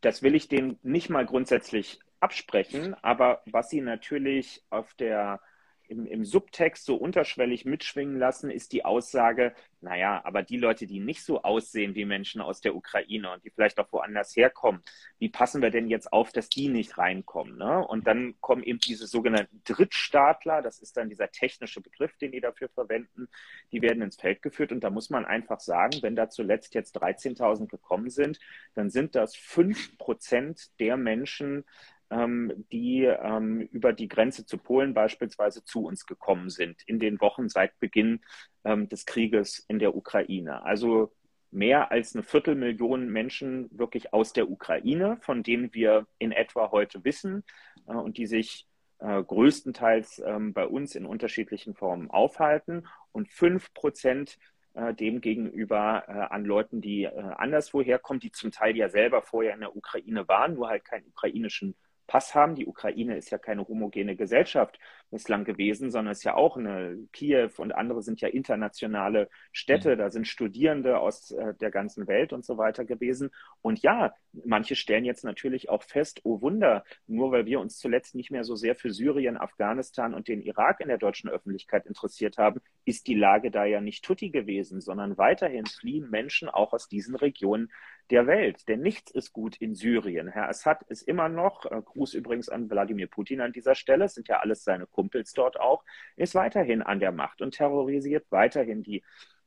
das will ich denen nicht mal grundsätzlich absprechen, aber was sie natürlich auf der im, im Subtext so unterschwellig mitschwingen lassen, ist die Aussage, naja, aber die Leute, die nicht so aussehen wie Menschen aus der Ukraine und die vielleicht auch woanders herkommen, wie passen wir denn jetzt auf, dass die nicht reinkommen? Ne? Und dann kommen eben diese sogenannten Drittstaatler, das ist dann dieser technische Begriff, den die dafür verwenden, die werden ins Feld geführt. Und da muss man einfach sagen, wenn da zuletzt jetzt 13.000 gekommen sind, dann sind das fünf Prozent der Menschen, die ähm, über die Grenze zu Polen beispielsweise zu uns gekommen sind in den Wochen seit Beginn ähm, des Krieges in der Ukraine. Also mehr als eine Viertelmillion Menschen wirklich aus der Ukraine, von denen wir in etwa heute wissen äh, und die sich äh, größtenteils ähm, bei uns in unterschiedlichen Formen aufhalten und fünf Prozent äh, dem gegenüber äh, an Leuten, die anderswo herkommen, die zum Teil ja selber vorher in der Ukraine waren, nur halt keinen ukrainischen Pass haben. Die Ukraine ist ja keine homogene Gesellschaft bislang gewesen, sondern ist ja auch eine Kiew und andere sind ja internationale Städte. Mhm. Da sind Studierende aus äh, der ganzen Welt und so weiter gewesen. Und ja, manche stellen jetzt natürlich auch fest, oh Wunder, nur weil wir uns zuletzt nicht mehr so sehr für Syrien, Afghanistan und den Irak in der deutschen Öffentlichkeit interessiert haben, ist die Lage da ja nicht tutti gewesen, sondern weiterhin fliehen Menschen auch aus diesen Regionen der Welt. Denn nichts ist gut in Syrien. Herr Assad ist immer noch, äh, Gruß übrigens an Wladimir Putin an dieser Stelle, sind ja alles seine Kumpels dort auch, ist weiterhin an der Macht und terrorisiert weiterhin die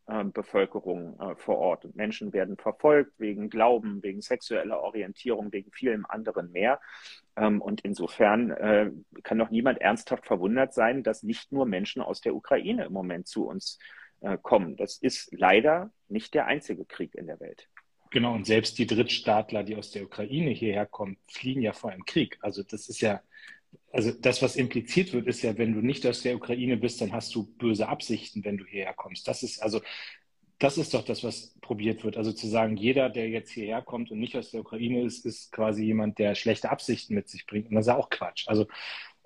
äh, Bevölkerung äh, vor Ort. Und Menschen werden verfolgt wegen Glauben, wegen sexueller Orientierung, wegen vielem anderen mehr. Ähm, und insofern äh, kann doch niemand ernsthaft verwundert sein, dass nicht nur Menschen aus der Ukraine im Moment zu uns äh, kommen. Das ist leider nicht der einzige Krieg in der Welt. Genau, und selbst die Drittstaatler, die aus der Ukraine hierher kommen, fliehen ja vor einem Krieg. Also das ist ja, also das, was impliziert wird, ist ja, wenn du nicht aus der Ukraine bist, dann hast du böse Absichten, wenn du hierher kommst. Das ist also, das ist doch das, was probiert wird. Also zu sagen, jeder, der jetzt hierher kommt und nicht aus der Ukraine ist, ist quasi jemand, der schlechte Absichten mit sich bringt. Und das ist ja auch Quatsch. Also,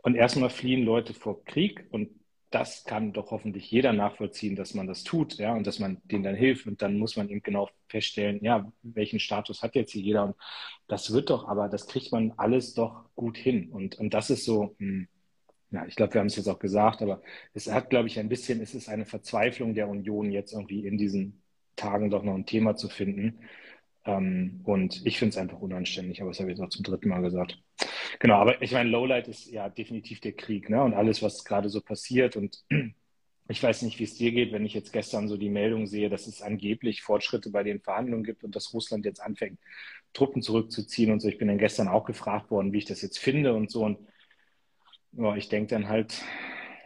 und erstmal fliehen Leute vor Krieg und das kann doch hoffentlich jeder nachvollziehen, dass man das tut, ja, und dass man denen dann hilft. Und dann muss man eben genau feststellen, ja, welchen Status hat jetzt hier jeder. Und das wird doch, aber das kriegt man alles doch gut hin. Und, und das ist so, hm, ja, ich glaube, wir haben es jetzt auch gesagt, aber es hat, glaube ich, ein bisschen, es ist eine Verzweiflung der Union, jetzt irgendwie in diesen Tagen doch noch ein Thema zu finden. Ähm, und ich finde es einfach unanständig, aber das habe ich jetzt auch zum dritten Mal gesagt. Genau, aber ich meine, Lowlight ist ja definitiv der Krieg, ne? Und alles, was gerade so passiert. Und ich weiß nicht, wie es dir geht, wenn ich jetzt gestern so die Meldung sehe, dass es angeblich Fortschritte bei den Verhandlungen gibt und dass Russland jetzt anfängt, Truppen zurückzuziehen und so. Ich bin dann gestern auch gefragt worden, wie ich das jetzt finde und so. Und ja, ich denke dann halt,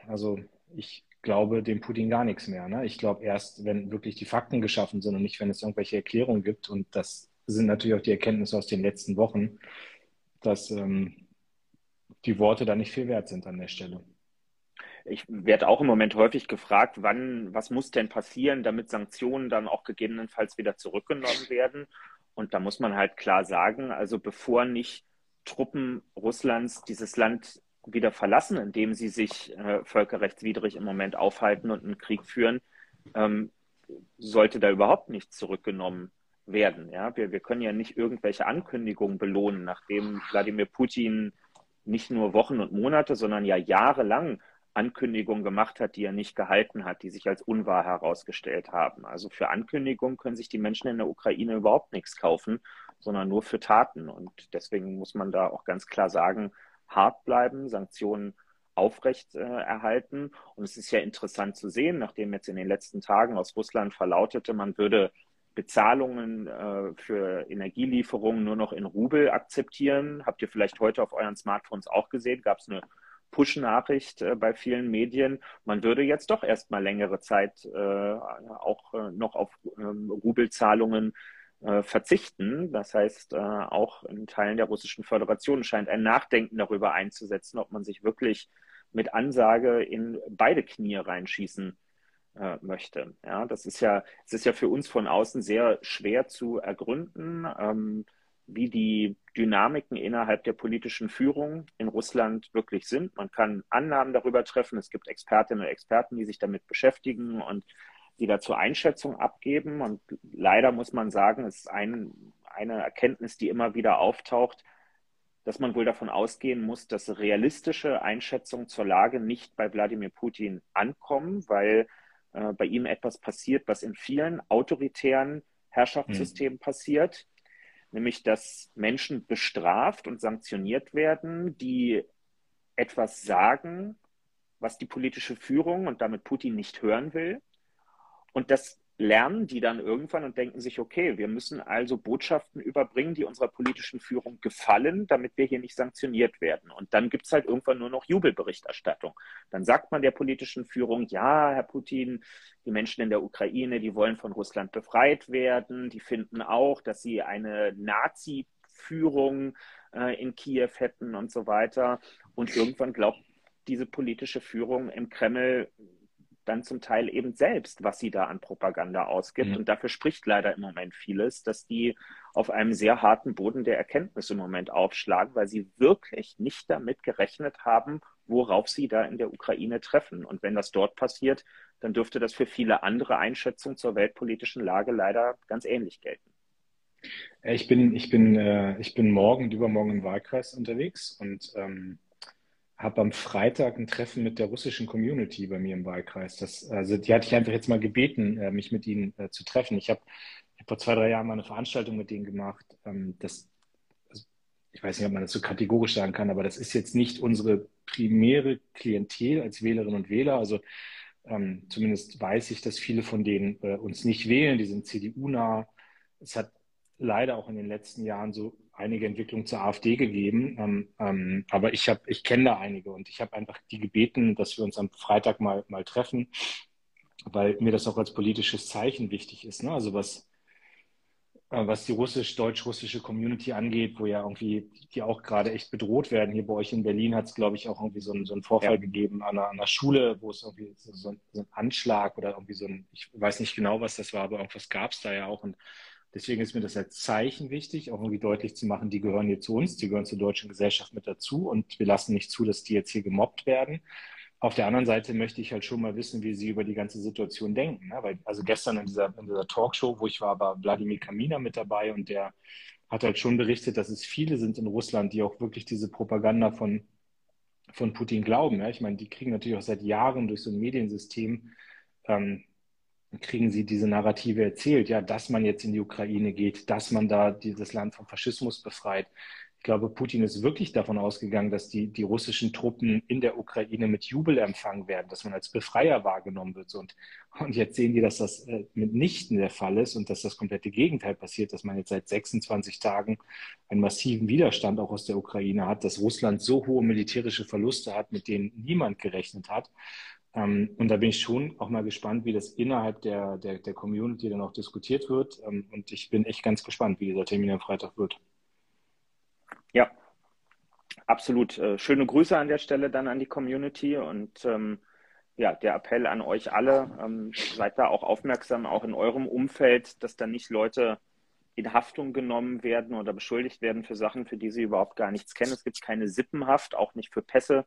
also ich glaube dem Putin gar nichts mehr. Ne? Ich glaube erst, wenn wirklich die Fakten geschaffen sind und nicht, wenn es irgendwelche Erklärungen gibt. Und das sind natürlich auch die Erkenntnisse aus den letzten Wochen dass ähm, die Worte da nicht viel wert sind an der Stelle. Ich werde auch im Moment häufig gefragt, wann, was muss denn passieren, damit Sanktionen dann auch gegebenenfalls wieder zurückgenommen werden. Und da muss man halt klar sagen, also bevor nicht Truppen Russlands dieses Land wieder verlassen, indem sie sich äh, völkerrechtswidrig im Moment aufhalten und einen Krieg führen, ähm, sollte da überhaupt nichts zurückgenommen werden. Ja? Wir, wir können ja nicht irgendwelche Ankündigungen belohnen, nachdem Wladimir Putin nicht nur Wochen und Monate, sondern ja jahrelang Ankündigungen gemacht hat, die er nicht gehalten hat, die sich als unwahr herausgestellt haben. Also für Ankündigungen können sich die Menschen in der Ukraine überhaupt nichts kaufen, sondern nur für Taten. Und deswegen muss man da auch ganz klar sagen, hart bleiben, Sanktionen aufrecht äh, erhalten. Und es ist ja interessant zu sehen, nachdem jetzt in den letzten Tagen aus Russland verlautete, man würde Bezahlungen äh, für Energielieferungen nur noch in Rubel akzeptieren. Habt ihr vielleicht heute auf euren Smartphones auch gesehen? Gab es eine Push-Nachricht äh, bei vielen Medien. Man würde jetzt doch erstmal längere Zeit äh, auch äh, noch auf ähm, Rubelzahlungen äh, verzichten. Das heißt, äh, auch in Teilen der Russischen Föderation scheint ein Nachdenken darüber einzusetzen, ob man sich wirklich mit Ansage in beide Knie reinschießen äh, möchte. Ja, das ist ja, es ist ja für uns von außen sehr schwer zu ergründen. Ähm, wie die Dynamiken innerhalb der politischen Führung in Russland wirklich sind. Man kann Annahmen darüber treffen. Es gibt Expertinnen und Experten, die sich damit beschäftigen und die dazu Einschätzung abgeben. Und leider muss man sagen, es ist ein, eine Erkenntnis, die immer wieder auftaucht, dass man wohl davon ausgehen muss, dass realistische Einschätzungen zur Lage nicht bei Wladimir Putin ankommen, weil äh, bei ihm etwas passiert, was in vielen autoritären Herrschaftssystemen mhm. passiert nämlich dass Menschen bestraft und sanktioniert werden, die etwas sagen, was die politische Führung und damit Putin nicht hören will. Und das lernen die dann irgendwann und denken sich, okay, wir müssen also Botschaften überbringen, die unserer politischen Führung gefallen, damit wir hier nicht sanktioniert werden. Und dann gibt es halt irgendwann nur noch Jubelberichterstattung. Dann sagt man der politischen Führung, ja, Herr Putin, die Menschen in der Ukraine, die wollen von Russland befreit werden, die finden auch, dass sie eine Nazi-Führung äh, in Kiew hätten und so weiter. Und irgendwann glaubt diese politische Führung im Kreml, dann zum Teil eben selbst, was sie da an Propaganda ausgibt. Mhm. Und dafür spricht leider im Moment vieles, dass die auf einem sehr harten Boden der Erkenntnis im Moment aufschlagen, weil sie wirklich nicht damit gerechnet haben, worauf sie da in der Ukraine treffen. Und wenn das dort passiert, dann dürfte das für viele andere Einschätzungen zur weltpolitischen Lage leider ganz ähnlich gelten. Ich bin, ich bin, äh, ich bin morgen und übermorgen im Wahlkreis unterwegs und ähm, habe am Freitag ein Treffen mit der russischen Community bei mir im Wahlkreis. Das, also die hatte ich einfach jetzt mal gebeten, äh, mich mit ihnen äh, zu treffen. Ich habe hab vor zwei, drei Jahren mal eine Veranstaltung mit denen gemacht. Ähm, das, also ich weiß nicht, ob man das so kategorisch sagen kann, aber das ist jetzt nicht unsere primäre Klientel als Wählerinnen und Wähler. Also ähm, zumindest weiß ich, dass viele von denen äh, uns nicht wählen. Die sind CDU-nah. Es hat leider auch in den letzten Jahren so einige Entwicklungen zur AfD gegeben. Ähm, ähm, aber ich habe, ich kenne da einige und ich habe einfach die gebeten, dass wir uns am Freitag mal, mal treffen, weil mir das auch als politisches Zeichen wichtig ist. Ne? Also was, äh, was die russisch-deutsch-russische Community angeht, wo ja irgendwie die auch gerade echt bedroht werden. Hier bei euch in Berlin hat es, glaube ich, auch irgendwie so, ein, so einen Vorfall ja. gegeben an einer, an einer, Schule, wo es irgendwie so, so, ein Anschlag oder irgendwie so ein, ich weiß nicht genau, was das war, aber irgendwas gab es da ja auch. Und Deswegen ist mir das als Zeichen wichtig, auch irgendwie deutlich zu machen, die gehören hier zu uns, die gehören zur deutschen Gesellschaft mit dazu und wir lassen nicht zu, dass die jetzt hier gemobbt werden. Auf der anderen Seite möchte ich halt schon mal wissen, wie sie über die ganze Situation denken. Ne? Weil, also gestern in dieser, in dieser Talkshow, wo ich war, war Wladimir Kamina mit dabei und der hat halt schon berichtet, dass es viele sind in Russland, die auch wirklich diese Propaganda von, von Putin glauben. Ja? Ich meine, die kriegen natürlich auch seit Jahren durch so ein Mediensystem ähm, kriegen sie diese Narrative erzählt, ja, dass man jetzt in die Ukraine geht, dass man da dieses Land vom Faschismus befreit. Ich glaube, Putin ist wirklich davon ausgegangen, dass die, die russischen Truppen in der Ukraine mit Jubel empfangen werden, dass man als Befreier wahrgenommen wird. Und, und jetzt sehen die, dass das äh, mitnichten der Fall ist und dass das komplette Gegenteil passiert, dass man jetzt seit 26 Tagen einen massiven Widerstand auch aus der Ukraine hat, dass Russland so hohe militärische Verluste hat, mit denen niemand gerechnet hat. Ähm, und da bin ich schon auch mal gespannt, wie das innerhalb der, der, der Community dann auch diskutiert wird. Ähm, und ich bin echt ganz gespannt, wie dieser Termin am Freitag wird. Ja, absolut. Äh, schöne Grüße an der Stelle dann an die Community und ähm, ja, der Appell an euch alle, ähm, seid da auch aufmerksam, auch in eurem Umfeld, dass da nicht Leute in Haftung genommen werden oder beschuldigt werden für Sachen, für die sie überhaupt gar nichts kennen. Es gibt keine Sippenhaft, auch nicht für Pässe,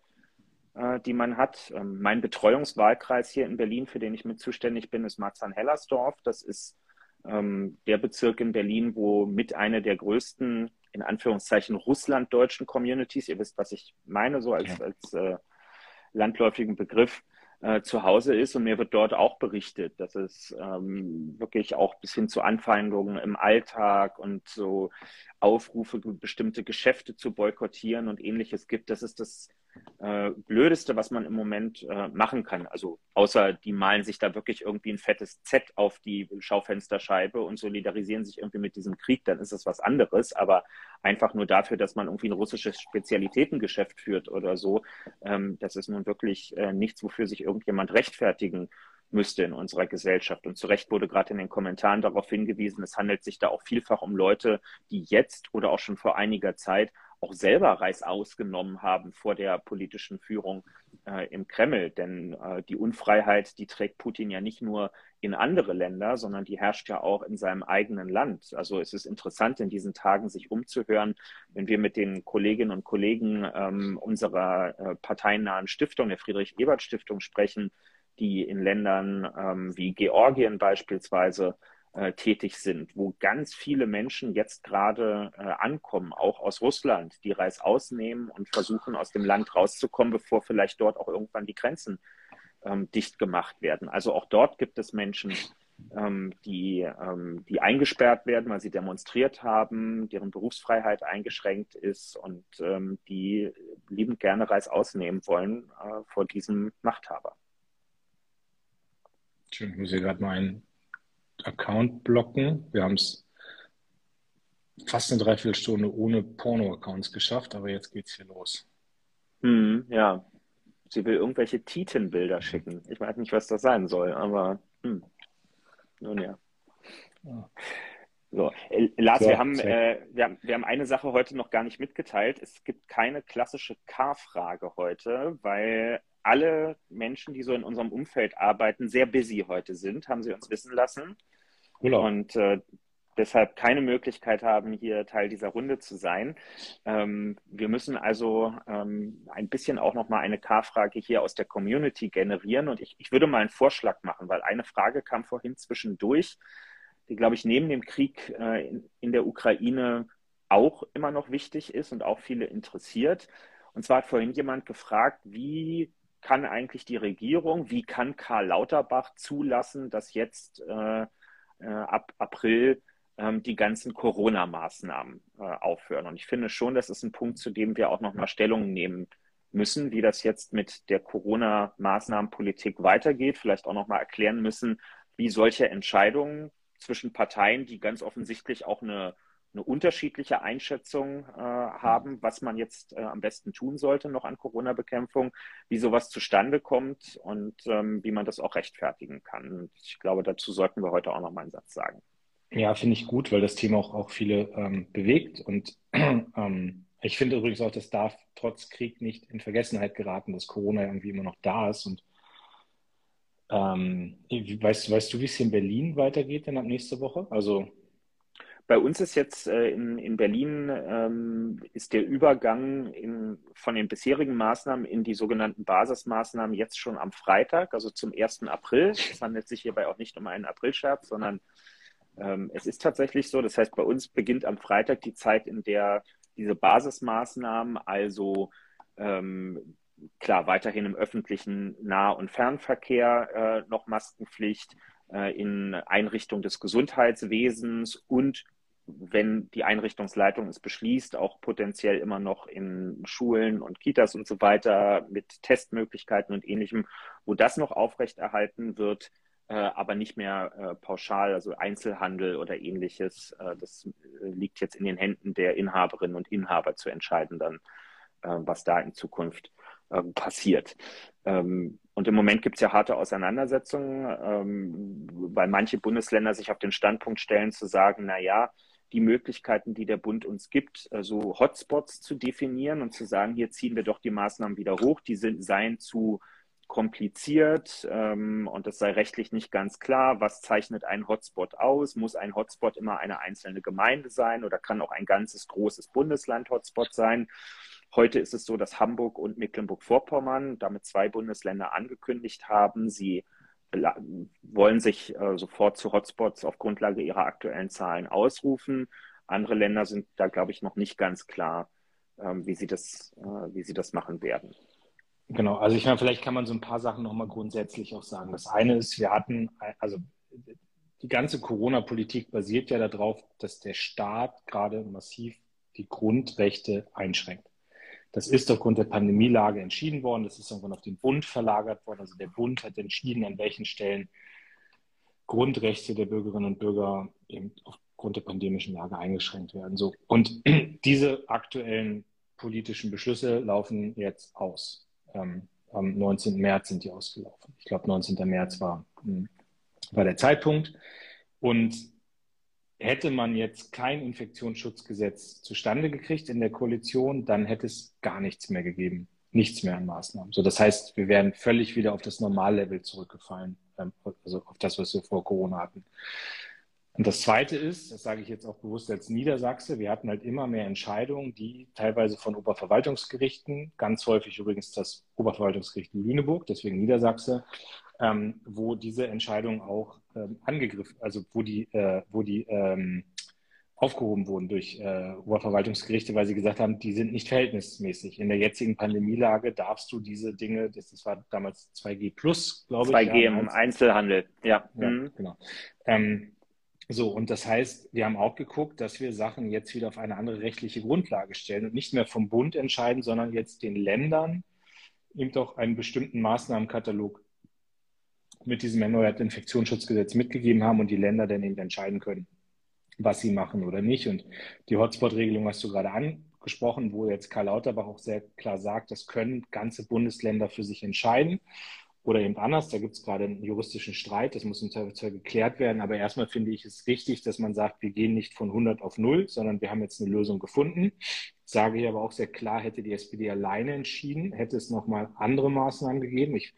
äh, die man hat. Ähm, mein Betreuungswahlkreis hier in Berlin, für den ich mit zuständig bin, ist Marzahn-Hellersdorf. Das ist ähm, der Bezirk in Berlin, wo mit einer der größten, in Anführungszeichen, russlanddeutschen Communities, ihr wisst, was ich meine, so als, ja. als äh, landläufigen Begriff, äh, zu Hause ist. Und mir wird dort auch berichtet, dass es ähm, wirklich auch bis hin zu Anfeindungen im Alltag und so Aufrufe, bestimmte Geschäfte zu boykottieren und ähnliches gibt. Das ist das äh, Blödeste, was man im Moment äh, machen kann. Also außer die malen sich da wirklich irgendwie ein fettes Z auf die Schaufensterscheibe und solidarisieren sich irgendwie mit diesem Krieg, dann ist das was anderes. Aber einfach nur dafür, dass man irgendwie ein russisches Spezialitätengeschäft führt oder so, ähm, das ist nun wirklich äh, nichts, wofür sich irgendjemand rechtfertigen müsste in unserer Gesellschaft. Und zu Recht wurde gerade in den Kommentaren darauf hingewiesen, es handelt sich da auch vielfach um Leute, die jetzt oder auch schon vor einiger Zeit auch selber Reißaus genommen haben vor der politischen Führung äh, im Kreml. Denn äh, die Unfreiheit, die trägt Putin ja nicht nur in andere Länder, sondern die herrscht ja auch in seinem eigenen Land. Also es ist interessant, in diesen Tagen sich umzuhören, wenn wir mit den Kolleginnen und Kollegen ähm, unserer äh, parteinahen Stiftung, der Friedrich-Ebert-Stiftung sprechen, die in Ländern ähm, wie Georgien beispielsweise äh, tätig sind, wo ganz viele Menschen jetzt gerade äh, ankommen, auch aus Russland, die Reis ausnehmen und versuchen, aus dem Land rauszukommen, bevor vielleicht dort auch irgendwann die Grenzen ähm, dicht gemacht werden. Also auch dort gibt es Menschen, ähm, die, ähm, die eingesperrt werden, weil sie demonstriert haben, deren Berufsfreiheit eingeschränkt ist und ähm, die liebend gerne Reis ausnehmen wollen äh, vor diesem Machthaber. Schön, ich muss hier gerade mal einen Account blocken. Wir haben es fast eine Dreiviertelstunde ohne Porno-Accounts geschafft, aber jetzt geht's hier los. Hm, ja. Sie will irgendwelche Titan-Bilder schicken. Ich weiß nicht, was das sein soll, aber hm. nun ja. ja. So, äh, Lars, so, wir, haben, äh, wir, haben, wir haben eine Sache heute noch gar nicht mitgeteilt. Es gibt keine klassische K-Frage heute, weil alle Menschen, die so in unserem Umfeld arbeiten, sehr busy heute sind, haben sie uns wissen lassen. Urlaub. Und äh, deshalb keine Möglichkeit haben, hier Teil dieser Runde zu sein. Ähm, wir müssen also ähm, ein bisschen auch nochmal eine K-Frage hier aus der Community generieren. Und ich, ich würde mal einen Vorschlag machen, weil eine Frage kam vorhin zwischendurch, die, glaube ich, neben dem Krieg äh, in, in der Ukraine auch immer noch wichtig ist und auch viele interessiert. Und zwar hat vorhin jemand gefragt, wie kann eigentlich die Regierung, wie kann Karl Lauterbach zulassen, dass jetzt äh, ab April ähm, die ganzen Corona-Maßnahmen äh, aufhören? Und ich finde schon, das ist ein Punkt, zu dem wir auch nochmal Stellung nehmen müssen, wie das jetzt mit der Corona-Maßnahmenpolitik weitergeht, vielleicht auch nochmal erklären müssen, wie solche Entscheidungen zwischen Parteien, die ganz offensichtlich auch eine eine unterschiedliche Einschätzung äh, haben, was man jetzt äh, am besten tun sollte noch an Corona-Bekämpfung, wie sowas zustande kommt und ähm, wie man das auch rechtfertigen kann. Und ich glaube, dazu sollten wir heute auch noch mal einen Satz sagen. Ja, finde ich gut, weil das Thema auch, auch viele ähm, bewegt. Und ähm, ich finde übrigens auch, das darf trotz Krieg nicht in Vergessenheit geraten, dass Corona irgendwie immer noch da ist. Und ähm, weißt, weißt du, wie es hier in Berlin weitergeht denn ab nächste Woche? Also bei uns ist jetzt äh, in, in Berlin ähm, ist der Übergang in, von den bisherigen Maßnahmen in die sogenannten Basismaßnahmen jetzt schon am Freitag, also zum 1. April. Es handelt sich hierbei auch nicht um einen Aprilscherz, sondern ähm, es ist tatsächlich so. Das heißt, bei uns beginnt am Freitag die Zeit, in der diese Basismaßnahmen, also ähm, klar weiterhin im öffentlichen Nah- und Fernverkehr äh, noch Maskenpflicht, äh, in Einrichtung des Gesundheitswesens und wenn die Einrichtungsleitung es beschließt, auch potenziell immer noch in Schulen und Kitas und so weiter mit Testmöglichkeiten und ähnlichem, wo das noch aufrechterhalten wird, äh, aber nicht mehr äh, pauschal, also Einzelhandel oder ähnliches. Äh, das äh, liegt jetzt in den Händen der Inhaberinnen und Inhaber zu entscheiden dann, äh, was da in Zukunft ähm, passiert. Ähm, und im Moment gibt es ja harte Auseinandersetzungen, ähm, weil manche Bundesländer sich auf den Standpunkt stellen zu sagen, na ja, die Möglichkeiten, die der Bund uns gibt, so also Hotspots zu definieren und zu sagen, hier ziehen wir doch die Maßnahmen wieder hoch, die sind, seien zu kompliziert ähm, und es sei rechtlich nicht ganz klar, was zeichnet ein Hotspot aus? Muss ein Hotspot immer eine einzelne Gemeinde sein oder kann auch ein ganzes großes Bundesland Hotspot sein? Heute ist es so, dass Hamburg und Mecklenburg-Vorpommern damit zwei Bundesländer angekündigt haben, sie wollen sich äh, sofort zu Hotspots auf Grundlage ihrer aktuellen Zahlen ausrufen. Andere Länder sind da, glaube ich, noch nicht ganz klar, ähm, wie, sie das, äh, wie sie das machen werden. Genau, also ich meine, vielleicht kann man so ein paar Sachen nochmal grundsätzlich auch sagen. Das eine ist, wir hatten, also die ganze Corona-Politik basiert ja darauf, dass der Staat gerade massiv die Grundrechte einschränkt. Das ist aufgrund der Pandemielage entschieden worden. Das ist irgendwann auf den Bund verlagert worden. Also der Bund hat entschieden, an welchen Stellen Grundrechte der Bürgerinnen und Bürger eben aufgrund der pandemischen Lage eingeschränkt werden. So. Und diese aktuellen politischen Beschlüsse laufen jetzt aus. Ähm, am 19. März sind die ausgelaufen. Ich glaube, 19. März war, hm, war der Zeitpunkt. Und hätte man jetzt kein Infektionsschutzgesetz zustande gekriegt in der Koalition, dann hätte es gar nichts mehr gegeben. Nichts mehr an Maßnahmen. So, das heißt, wir wären völlig wieder auf das Normallevel zurückgefallen, ähm, also auf das, was wir vor Corona hatten. Und das Zweite ist, das sage ich jetzt auch bewusst als Niedersachse, wir hatten halt immer mehr Entscheidungen, die teilweise von Oberverwaltungsgerichten, ganz häufig übrigens das Oberverwaltungsgericht Lüneburg, deswegen Niedersachse, ähm, wo diese Entscheidungen auch ähm, angegriffen, also wo die, äh, wo die ähm, aufgehoben wurden durch äh, Oberverwaltungsgerichte, weil sie gesagt haben, die sind nicht verhältnismäßig. In der jetzigen Pandemielage darfst du diese Dinge, das, das war damals 2G plus, glaube 2G ich. 2G im Einzelhandel, ja. ja mhm. Genau. Ähm, so, und das heißt, wir haben auch geguckt, dass wir Sachen jetzt wieder auf eine andere rechtliche Grundlage stellen und nicht mehr vom Bund entscheiden, sondern jetzt den Ländern eben doch einen bestimmten Maßnahmenkatalog mit diesem erneuerten Infektionsschutzgesetz mitgegeben haben und die Länder dann eben entscheiden können, was sie machen oder nicht. Und die Hotspot-Regelung hast du gerade angesprochen, wo jetzt Karl Lauterbach auch sehr klar sagt, das können ganze Bundesländer für sich entscheiden oder eben anders. Da gibt es gerade einen juristischen Streit, das muss im Zweifelsfall geklärt werden. Aber erstmal finde ich es richtig, dass man sagt, wir gehen nicht von 100 auf 0, sondern wir haben jetzt eine Lösung gefunden. Sage ich aber auch sehr klar, hätte die SPD alleine entschieden, hätte es nochmal andere Maßnahmen gegeben. Ich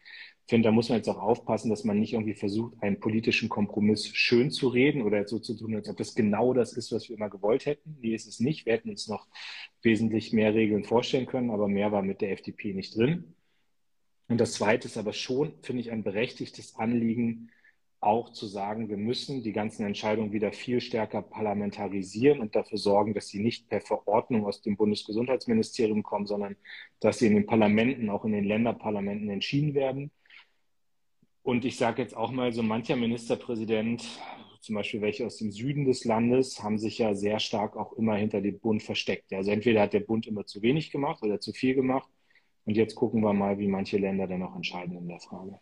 finde, da muss man jetzt auch aufpassen, dass man nicht irgendwie versucht, einen politischen Kompromiss schön zu reden oder jetzt so zu tun, als ob das genau das ist, was wir immer gewollt hätten. Nee, ist es nicht. Wir hätten uns noch wesentlich mehr Regeln vorstellen können, aber mehr war mit der FDP nicht drin. Und das Zweite ist aber schon, finde ich, ein berechtigtes Anliegen, auch zu sagen, wir müssen die ganzen Entscheidungen wieder viel stärker parlamentarisieren und dafür sorgen, dass sie nicht per Verordnung aus dem Bundesgesundheitsministerium kommen, sondern dass sie in den Parlamenten, auch in den Länderparlamenten entschieden werden und ich sage jetzt auch mal, so mancher Ministerpräsident, zum Beispiel welche aus dem Süden des Landes, haben sich ja sehr stark auch immer hinter dem Bund versteckt. Also entweder hat der Bund immer zu wenig gemacht oder zu viel gemacht. Und jetzt gucken wir mal, wie manche Länder dann auch entscheiden in der Frage.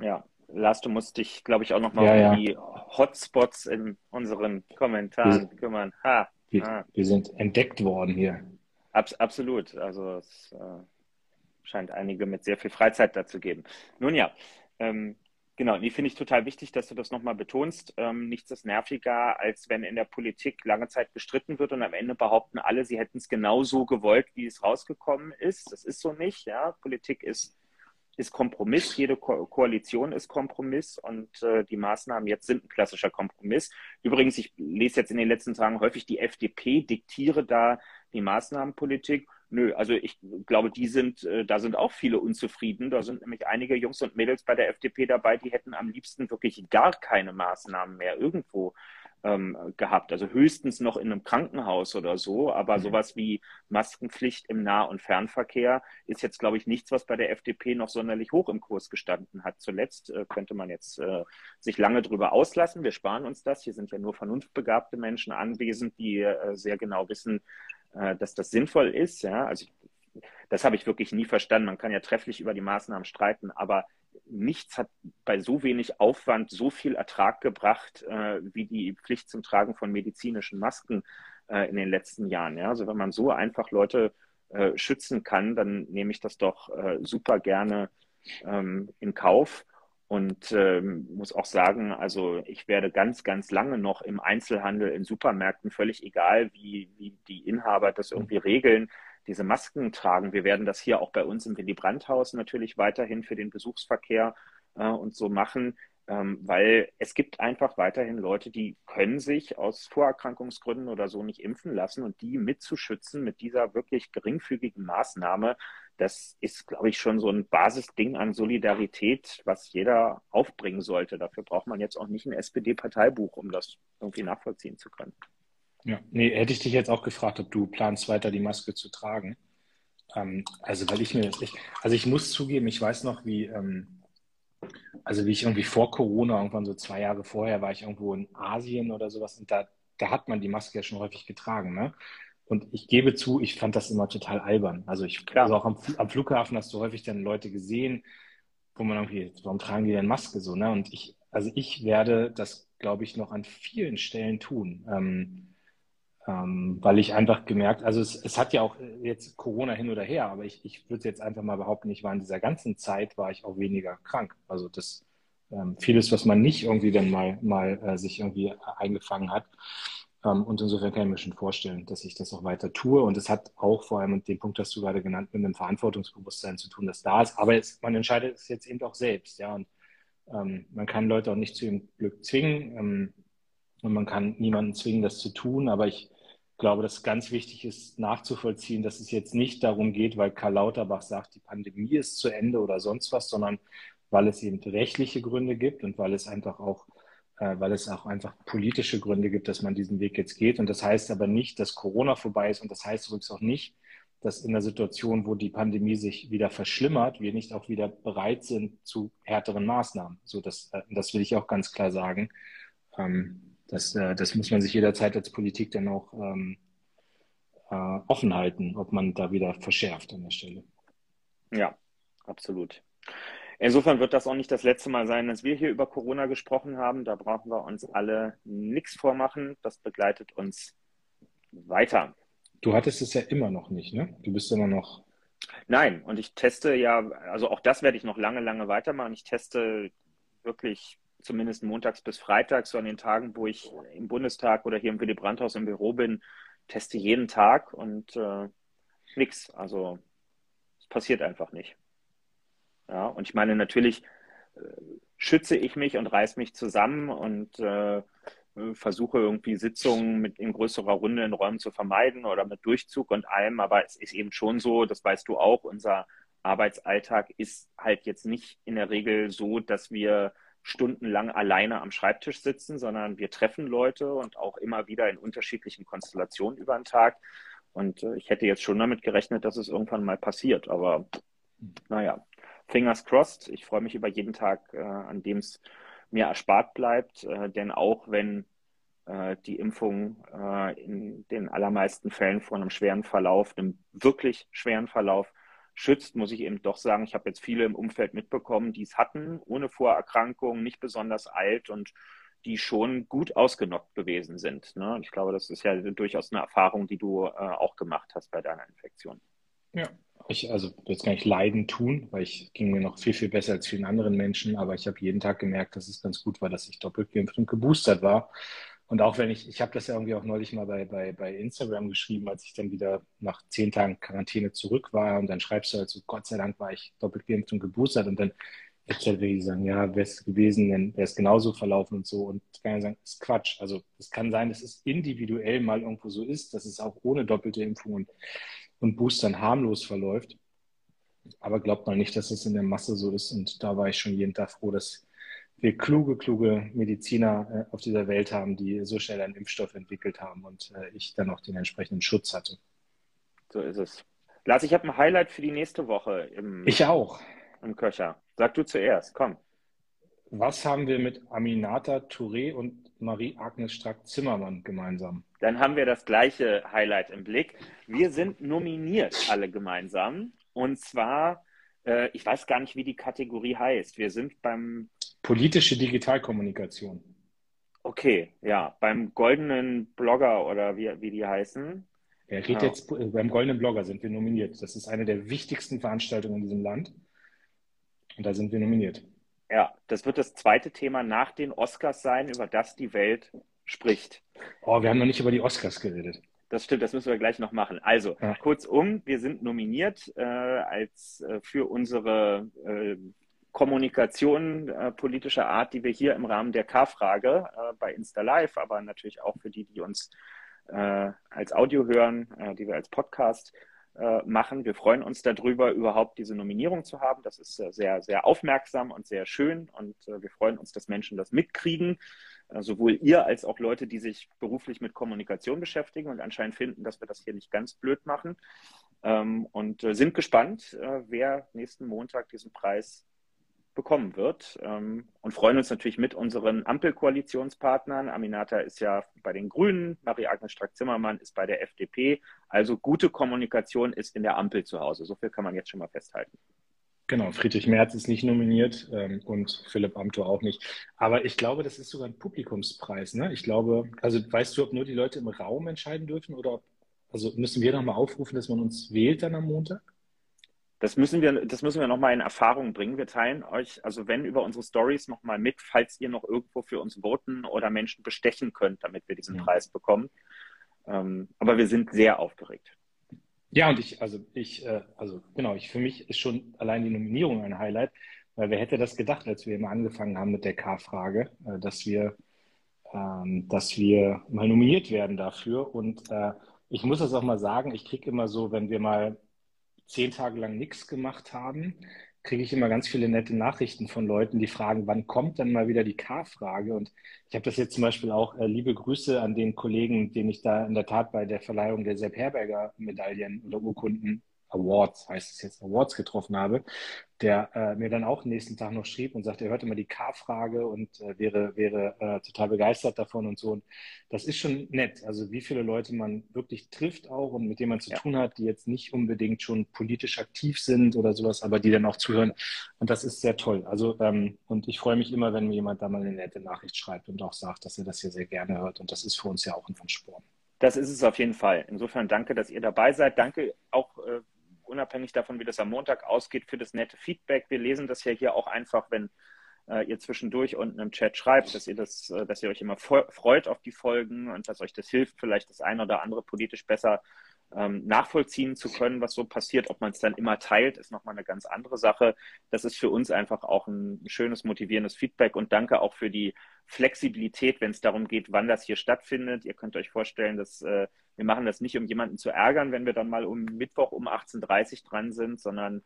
Ja, Lars, du musst dich, glaube ich, auch nochmal ja, um ja. die Hotspots in unseren Kommentaren wir, kümmern. Ha, wir, ha. wir, sind entdeckt worden hier. Abs absolut. Also es äh, scheint einige mit sehr viel Freizeit dazu geben. Nun ja, ähm, genau, die finde ich total wichtig, dass du das nochmal betonst. Ähm, nichts ist nerviger, als wenn in der Politik lange Zeit gestritten wird und am Ende behaupten alle, sie hätten es genau so gewollt, wie es rausgekommen ist. Das ist so nicht. Ja? Politik ist, ist Kompromiss, jede Ko Koalition ist Kompromiss und äh, die Maßnahmen jetzt sind ein klassischer Kompromiss. Übrigens, ich lese jetzt in den letzten Tagen häufig, die FDP diktiere da die Maßnahmenpolitik. Nö, also ich glaube, die sind, äh, da sind auch viele unzufrieden. Da sind nämlich einige Jungs und Mädels bei der FDP dabei, die hätten am liebsten wirklich gar keine Maßnahmen mehr irgendwo ähm, gehabt. Also höchstens noch in einem Krankenhaus oder so. Aber mhm. sowas wie Maskenpflicht im Nah- und Fernverkehr ist jetzt, glaube ich, nichts, was bei der FDP noch sonderlich hoch im Kurs gestanden hat. Zuletzt äh, könnte man jetzt äh, sich lange drüber auslassen. Wir sparen uns das. Hier sind ja nur vernunftbegabte Menschen anwesend, die äh, sehr genau wissen, äh, dass das sinnvoll ist. Ja, also das habe ich wirklich nie verstanden. Man kann ja trefflich über die Maßnahmen streiten, aber nichts hat bei so wenig Aufwand so viel Ertrag gebracht äh, wie die Pflicht zum Tragen von medizinischen Masken äh, in den letzten Jahren. Ja? Also wenn man so einfach Leute äh, schützen kann, dann nehme ich das doch äh, super gerne ähm, in Kauf. Und ähm, muss auch sagen, also ich werde ganz, ganz lange noch im Einzelhandel, in Supermärkten, völlig egal, wie, wie die Inhaber das irgendwie regeln, diese Masken tragen. Wir werden das hier auch bei uns im Willy Brandt-Haus natürlich weiterhin für den Besuchsverkehr äh, und so machen. ähm, weil es gibt einfach weiterhin Leute, die können sich aus Vorerkrankungsgründen oder so nicht impfen lassen und die mitzuschützen mit dieser wirklich geringfügigen Maßnahme, das ist, glaube ich, schon so ein Basisding an Solidarität, was jeder aufbringen sollte. Dafür braucht man jetzt auch nicht ein SPD-Parteibuch, um das irgendwie nachvollziehen zu können. Ja, nee, hätte ich dich jetzt auch gefragt, ob du planst, weiter die Maske zu tragen. Ähm, also, weil ich mir, ich, also ich muss zugeben, ich weiß noch, wie, ähm, also wie ich irgendwie vor Corona, irgendwann so zwei Jahre vorher, war ich irgendwo in Asien oder sowas und da, da hat man die Maske ja schon häufig getragen, ne? Und ich gebe zu, ich fand das immer total albern. Also ich, Klar. also auch am, am, Flughafen hast du häufig dann Leute gesehen, wo man irgendwie, warum tragen die denn Maske so, ne? Und ich, also ich werde das, glaube ich, noch an vielen Stellen tun. Ähm, ähm, weil ich einfach gemerkt, also es, es hat ja auch jetzt Corona hin oder her, aber ich, ich würde jetzt einfach mal behaupten, ich war in dieser ganzen Zeit, war ich auch weniger krank. Also das ähm, vieles, was man nicht irgendwie dann mal, mal äh, sich irgendwie eingefangen hat. Ähm, und insofern kann ich mir schon vorstellen, dass ich das auch weiter tue. Und es hat auch vor allem dem Punkt, das du gerade genannt, mit einem Verantwortungsbewusstsein zu tun, das da ist. Aber es, man entscheidet es jetzt eben auch selbst, ja. Und ähm, man kann Leute auch nicht zu ihrem Glück zwingen. Ähm, und man kann niemanden zwingen, das zu tun. Aber ich glaube, dass ganz wichtig ist, nachzuvollziehen, dass es jetzt nicht darum geht, weil Karl Lauterbach sagt, die Pandemie ist zu Ende oder sonst was, sondern weil es eben rechtliche Gründe gibt und weil es einfach auch, weil es auch einfach politische Gründe gibt, dass man diesen Weg jetzt geht. Und das heißt aber nicht, dass Corona vorbei ist und das heißt übrigens auch nicht, dass in der Situation, wo die Pandemie sich wieder verschlimmert, wir nicht auch wieder bereit sind zu härteren Maßnahmen. So, das, äh, das will ich auch ganz klar sagen. Ähm, das, äh, das muss man sich jederzeit als Politik dann auch ähm, äh, offen halten, ob man da wieder verschärft an der Stelle. Ja, absolut. Insofern wird das auch nicht das letzte Mal sein, dass wir hier über Corona gesprochen haben. Da brauchen wir uns alle nichts vormachen. Das begleitet uns weiter. Du hattest es ja immer noch nicht, ne? Du bist immer noch. Nein, und ich teste ja, also auch das werde ich noch lange, lange weitermachen. Ich teste wirklich zumindest montags bis freitags, so an den Tagen, wo ich im Bundestag oder hier im Willy Brandt-Haus im Büro bin, teste jeden Tag und äh, nix. Also es passiert einfach nicht. Ja, und ich meine, natürlich äh, schütze ich mich und reiß mich zusammen und äh, versuche irgendwie Sitzungen mit in größerer Runde in Räumen zu vermeiden oder mit Durchzug und allem. Aber es ist eben schon so, das weißt du auch, unser Arbeitsalltag ist halt jetzt nicht in der Regel so, dass wir stundenlang alleine am Schreibtisch sitzen, sondern wir treffen Leute und auch immer wieder in unterschiedlichen Konstellationen über den Tag. Und äh, ich hätte jetzt schon damit gerechnet, dass es irgendwann mal passiert. Aber naja, fingers crossed. Ich freue mich über jeden Tag, äh, an dem es mir erspart bleibt. Äh, denn auch wenn äh, die Impfung äh, in den allermeisten Fällen vor einem schweren Verlauf, einem wirklich schweren Verlauf schützt, muss ich eben doch sagen, ich habe jetzt viele im Umfeld mitbekommen, die es hatten, ohne Vorerkrankung, nicht besonders alt und die schon gut ausgenockt gewesen sind. Ne? Ich glaube, das ist ja durchaus eine Erfahrung, die du äh, auch gemacht hast bei deiner Infektion. Ja, ich also jetzt gar nicht Leiden tun, weil ich ging mir noch viel, viel besser als vielen anderen Menschen, aber ich habe jeden Tag gemerkt, dass es ganz gut war, dass ich doppelt geimpft und geboostert war. Und auch wenn ich, ich habe das ja irgendwie auch neulich mal bei, bei, bei Instagram geschrieben, als ich dann wieder nach zehn Tagen Quarantäne zurück war und dann schreibst du halt so, Gott sei Dank war ich doppelt geimpft und geboostert und dann jetzt halt wirklich sagen, ja, wäre es gewesen, dann wäre es genauso verlaufen und so und kann ja sagen, ist Quatsch. Also es kann sein, dass es individuell mal irgendwo so ist, dass es auch ohne doppelte Impfung und, und Boostern harmlos verläuft. Aber glaubt mal nicht, dass es in der Masse so ist und da war ich schon jeden Tag froh, dass wir kluge, kluge Mediziner äh, auf dieser Welt haben, die so schnell einen Impfstoff entwickelt haben und äh, ich dann auch den entsprechenden Schutz hatte. So ist es. Lars, ich habe ein Highlight für die nächste Woche im, ich auch. im Köcher. Sag du zuerst, komm. Was haben wir mit Aminata Touré und Marie-Agnes Strack-Zimmermann gemeinsam? Dann haben wir das gleiche Highlight im Blick. Wir sind nominiert alle gemeinsam. Und zwar, äh, ich weiß gar nicht, wie die Kategorie heißt. Wir sind beim Politische Digitalkommunikation. Okay, ja, beim goldenen Blogger oder wie, wie die heißen. Er redet ja. jetzt, beim goldenen Blogger sind wir nominiert. Das ist eine der wichtigsten Veranstaltungen in diesem Land. Und da sind wir nominiert. Ja, das wird das zweite Thema nach den Oscars sein, über das die Welt spricht. Oh, wir haben noch nicht über die Oscars geredet. Das stimmt, das müssen wir gleich noch machen. Also, ja. kurzum, wir sind nominiert äh, als äh, für unsere äh, Kommunikation äh, politischer Art, die wir hier im Rahmen der K-Frage äh, bei Insta Live, aber natürlich auch für die, die uns äh, als Audio hören, die wir als Podcast äh, machen. Wir freuen uns darüber, überhaupt diese Nominierung zu haben. Das ist äh, sehr, sehr aufmerksam und sehr schön und wir freuen uns, dass Menschen das mitkriegen. Sowohl ihr als auch Leute, die sich beruflich mit Kommunikation beschäftigen und anscheinend finden, dass wir das hier nicht ganz blöd machen. Ähm, und sind gespannt, wer nächsten Montag diesen Preis bekommen wird ähm, und freuen uns natürlich mit unseren Ampelkoalitionspartnern. Aminata ist ja bei den Grünen, Marie-Agnes Strack-Zimmermann ist bei der FDP. Also gute Kommunikation ist in der Ampel zu Hause. So viel kann man jetzt schon mal festhalten. Genau, Friedrich Merz ist nicht nominiert ähm, und Philipp Amthor auch nicht. Aber ich glaube, das ist sogar ein Publikumspreis. Ne? Ich glaube, also weißt du, ob nur die Leute im Raum entscheiden dürfen oder also müssen wir nochmal aufrufen, dass man uns wählt dann am Montag? Das müssen wir, das müssen wir nochmal in Erfahrung bringen. Wir teilen euch, also wenn über unsere Stories nochmal mit, falls ihr noch irgendwo für uns voten oder Menschen bestechen könnt, damit wir diesen ja. Preis bekommen. Ähm, aber wir sind sehr aufgeregt. Ja, und ich, also ich, äh, also genau, ich, für mich ist schon allein die Nominierung ein Highlight, weil wer hätte das gedacht, als wir immer angefangen haben mit der K-Frage, äh, dass wir, ähm, dass wir mal nominiert werden dafür. Und äh, ich muss das auch mal sagen, ich kriege immer so, wenn wir mal zehn Tage lang nichts gemacht haben, kriege ich immer ganz viele nette Nachrichten von Leuten, die fragen, wann kommt dann mal wieder die K-Frage? Und ich habe das jetzt zum Beispiel auch, äh, liebe Grüße an den Kollegen, den ich da in der Tat bei der Verleihung der Sepp Herberger Medaillen oder Urkunden Awards, heißt es jetzt, Awards getroffen habe, der äh, mir dann auch nächsten Tag noch schrieb und sagte, er hört immer die K-Frage und äh, wäre, wäre äh, total begeistert davon und so. Und das ist schon nett. Also wie viele Leute man wirklich trifft auch und mit denen man zu ja. tun hat, die jetzt nicht unbedingt schon politisch aktiv sind oder sowas, aber die dann auch zuhören. Und das ist sehr toll. Also ähm, und ich freue mich immer, wenn mir jemand da mal eine nette Nachricht schreibt und auch sagt, dass er das hier sehr gerne hört. Und das ist für uns ja auch ein Ansporn. Das ist es auf jeden Fall. Insofern danke, dass ihr dabei seid. Danke auch äh, unabhängig davon, wie das am Montag ausgeht, für das nette Feedback. Wir lesen das ja hier auch einfach, wenn äh, ihr zwischendurch unten im Chat schreibt, dass ihr das, äh, dass ihr euch immer freut auf die Folgen und dass euch das hilft, vielleicht das eine oder andere politisch besser ähm, nachvollziehen zu können, was so passiert. Ob man es dann immer teilt, ist nochmal eine ganz andere Sache. Das ist für uns einfach auch ein schönes, motivierendes Feedback und danke auch für die Flexibilität, wenn es darum geht, wann das hier stattfindet. Ihr könnt euch vorstellen, dass äh, wir machen das nicht, um jemanden zu ärgern, wenn wir dann mal um Mittwoch um 18.30 Uhr dran sind, sondern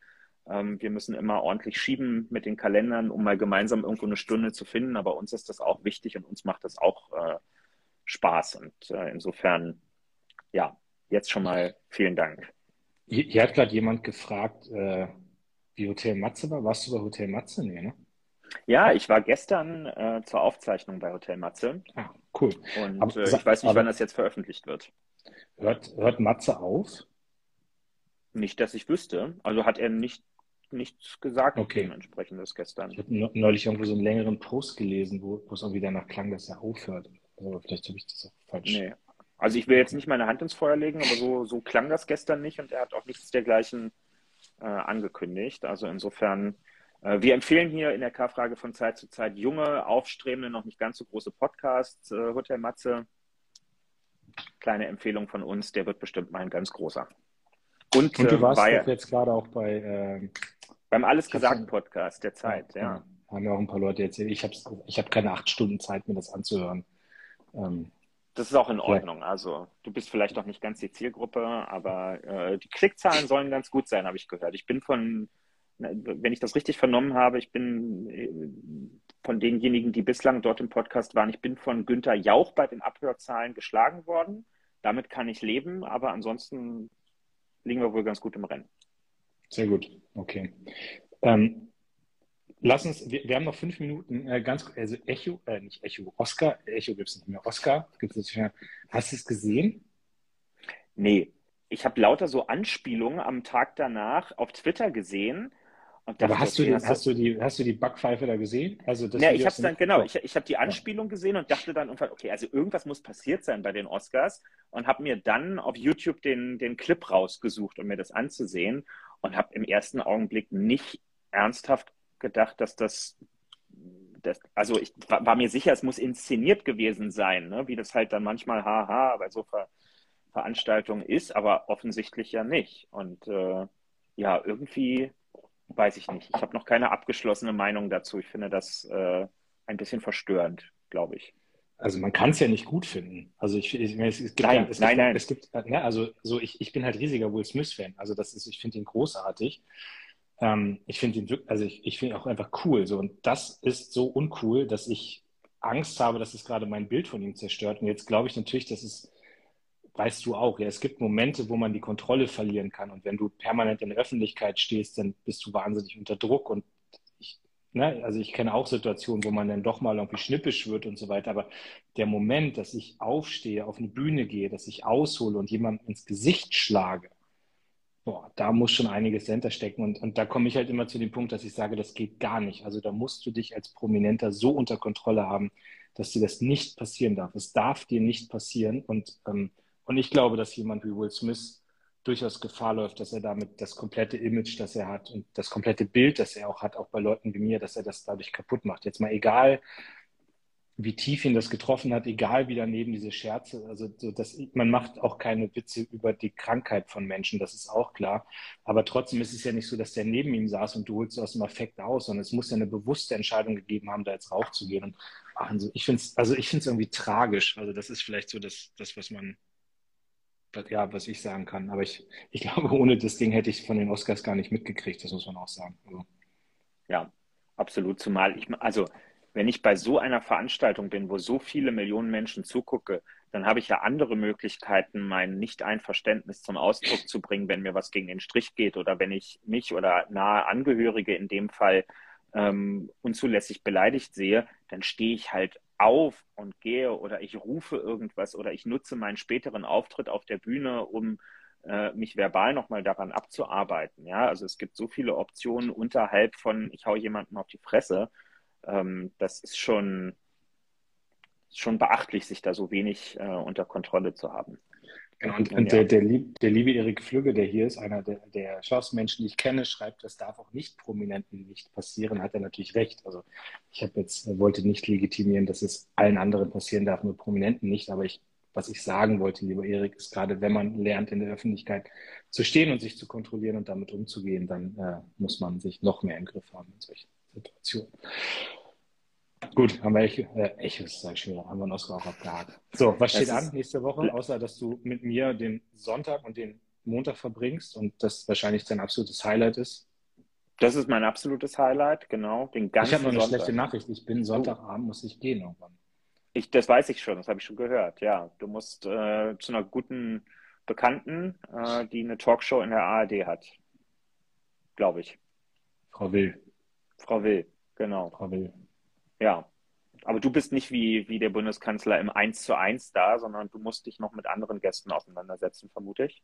ähm, wir müssen immer ordentlich schieben mit den Kalendern, um mal gemeinsam irgendwo eine Stunde zu finden. Aber uns ist das auch wichtig und uns macht das auch äh, Spaß. Und äh, insofern, ja, jetzt schon mal vielen Dank. Hier, hier hat gerade jemand gefragt, äh, wie Hotel Matze war. Warst du bei Hotel Matze? Nee, ne? Ja, ich war gestern äh, zur Aufzeichnung bei Hotel Matze. Ah, cool. Und aber, äh, ich weiß nicht, wann das jetzt veröffentlicht wird. Hört, hört Matze auf? Nicht, dass ich wüsste. Also hat er nicht, nichts gesagt okay. dementsprechendes gestern. Ich habe neulich irgendwo so einen längeren Post gelesen, wo, wo es irgendwie danach klang, dass er aufhört. Also vielleicht habe ich das auch falsch. Nee. Also ich will jetzt nicht meine Hand ins Feuer legen, aber so, so klang das gestern nicht und er hat auch nichts dergleichen äh, angekündigt. Also insofern, äh, wir empfehlen hier in der K-Frage von Zeit zu Zeit junge, aufstrebende, noch nicht ganz so große Podcasts. Äh, Hotel Matze, kleine Empfehlung von uns, der wird bestimmt mal ein ganz großer. Und, und du äh, warst bei, jetzt gerade auch bei ähm, beim Alles gesagt Podcast der Zeit, ja. ja. Haben ja auch ein paar Leute erzählt. Ich habe ich hab keine acht Stunden Zeit, mir das anzuhören. Ähm, das ist auch in Ordnung. Ja. Also du bist vielleicht noch nicht ganz die Zielgruppe, aber äh, die Klickzahlen sollen ganz gut sein, habe ich gehört. Ich bin von, wenn ich das richtig vernommen habe, ich bin äh, von denjenigen, die bislang dort im Podcast waren, ich bin von Günther Jauch bei den Abhörzahlen geschlagen worden. Damit kann ich leben, aber ansonsten liegen wir wohl ganz gut im Rennen. Sehr gut, okay. Ähm, lass uns, wir, wir, haben noch fünf Minuten, äh, ganz also Echo, äh, nicht Echo, Oscar, Echo gibt es nicht mehr, Oscar gibt es nicht mehr. Hast du es gesehen? Nee, ich habe lauter so Anspielungen am Tag danach auf Twitter gesehen aber hast, okay, du, hast, du die, hast du die Backpfeife da gesehen? Also das ja, ich habe dann, genau, ich, ich habe die Anspielung gesehen und dachte dann irgendwann, okay, also irgendwas muss passiert sein bei den Oscars und habe mir dann auf YouTube den, den Clip rausgesucht, um mir das anzusehen und habe im ersten Augenblick nicht ernsthaft gedacht, dass das, das also ich war, war, mir sicher, es muss inszeniert gewesen sein, ne? wie das halt dann manchmal haha bei so Ver, Veranstaltungen ist, aber offensichtlich ja nicht. Und äh, ja, irgendwie weiß ich nicht. Ich habe noch keine abgeschlossene Meinung dazu. Ich finde das äh, ein bisschen verstörend, glaube ich. Also man kann es ja nicht gut finden. Also ich, ich es, gibt nein, ja, es nein, gibt, nein. Es gibt, ne, also so ich, ich bin halt riesiger Will Smith-Fan. Also das ist, ich finde ihn großartig. Ähm, ich finde ihn wirklich, also ich, ich finde ihn auch einfach cool. So und das ist so uncool, dass ich Angst habe, dass es gerade mein Bild von ihm zerstört. Und jetzt glaube ich natürlich, dass es weißt du auch, ja, es gibt Momente, wo man die Kontrolle verlieren kann. Und wenn du permanent in der Öffentlichkeit stehst, dann bist du wahnsinnig unter Druck. Und ne, also ich kenne auch Situationen, wo man dann doch mal irgendwie schnippisch wird und so weiter, aber der Moment, dass ich aufstehe, auf eine Bühne gehe, dass ich aushole und jemandem ins Gesicht schlage, boah, da muss schon einiges dahinter stecken. Und, und da komme ich halt immer zu dem Punkt, dass ich sage, das geht gar nicht. Also da musst du dich als Prominenter so unter Kontrolle haben, dass dir das nicht passieren darf. Es darf dir nicht passieren. Und, ähm, und ich glaube, dass jemand wie Will Smith durchaus Gefahr läuft, dass er damit das komplette Image, das er hat und das komplette Bild, das er auch hat, auch bei Leuten wie mir, dass er das dadurch kaputt macht. Jetzt mal egal, wie tief ihn das getroffen hat, egal wie daneben diese Scherze, also so, dass, man macht auch keine Witze über die Krankheit von Menschen, das ist auch klar. Aber trotzdem ist es ja nicht so, dass der neben ihm saß und du holst aus dem Affekt aus, sondern es muss ja eine bewusste Entscheidung gegeben haben, da jetzt raufzugehen. Und also ich finde es also irgendwie tragisch. Also das ist vielleicht so das, das was man ja, was ich sagen kann. Aber ich, ich glaube, ohne das Ding hätte ich von den Oscars gar nicht mitgekriegt, das muss man auch sagen. Also. Ja, absolut. Zumal ich, also wenn ich bei so einer Veranstaltung bin, wo so viele Millionen Menschen zugucke, dann habe ich ja andere Möglichkeiten, mein Nicht-Einverständnis zum Ausdruck zu bringen, wenn mir was gegen den Strich geht oder wenn ich mich oder nahe Angehörige in dem Fall ähm, unzulässig beleidigt sehe, dann stehe ich halt auf und gehe oder ich rufe irgendwas oder ich nutze meinen späteren Auftritt auf der Bühne, um äh, mich verbal nochmal daran abzuarbeiten. Ja, also es gibt so viele Optionen unterhalb von ich hau jemanden auf die Fresse. Ähm, das ist schon, schon beachtlich, sich da so wenig äh, unter Kontrolle zu haben. Genau, und, und der, der, lieb, der, liebe Erik Flügge, der hier ist, einer der, der schlauesten Menschen, die ich kenne, schreibt, das darf auch nicht Prominenten nicht passieren, hat er natürlich recht. Also ich habe jetzt, wollte nicht legitimieren, dass es allen anderen passieren darf, nur Prominenten nicht, aber ich, was ich sagen wollte, lieber Erik, ist gerade, wenn man lernt, in der Öffentlichkeit zu stehen und sich zu kontrollieren und damit umzugehen, dann äh, muss man sich noch mehr im Griff haben in solchen Situationen. Gut, haben wir Echo, äh, Echos, sag ich schon haben wir einen Oscar auch abgehakt. So, was steht an nächste Woche, außer dass du mit mir den Sonntag und den Montag verbringst und das wahrscheinlich dein absolutes Highlight ist? Das ist mein absolutes Highlight, genau. Den ganzen ich habe noch eine Sonntag. schlechte Nachricht. Ich bin Sonntagabend, muss ich gehen irgendwann. Ich, das weiß ich schon, das habe ich schon gehört. Ja, du musst äh, zu einer guten Bekannten, äh, die eine Talkshow in der ARD hat. Glaube ich. Frau Will. Frau Will, genau. Frau Will. Ja. Aber du bist nicht wie, wie der Bundeskanzler im 1 zu 1 da, sondern du musst dich noch mit anderen Gästen auseinandersetzen, vermute ich.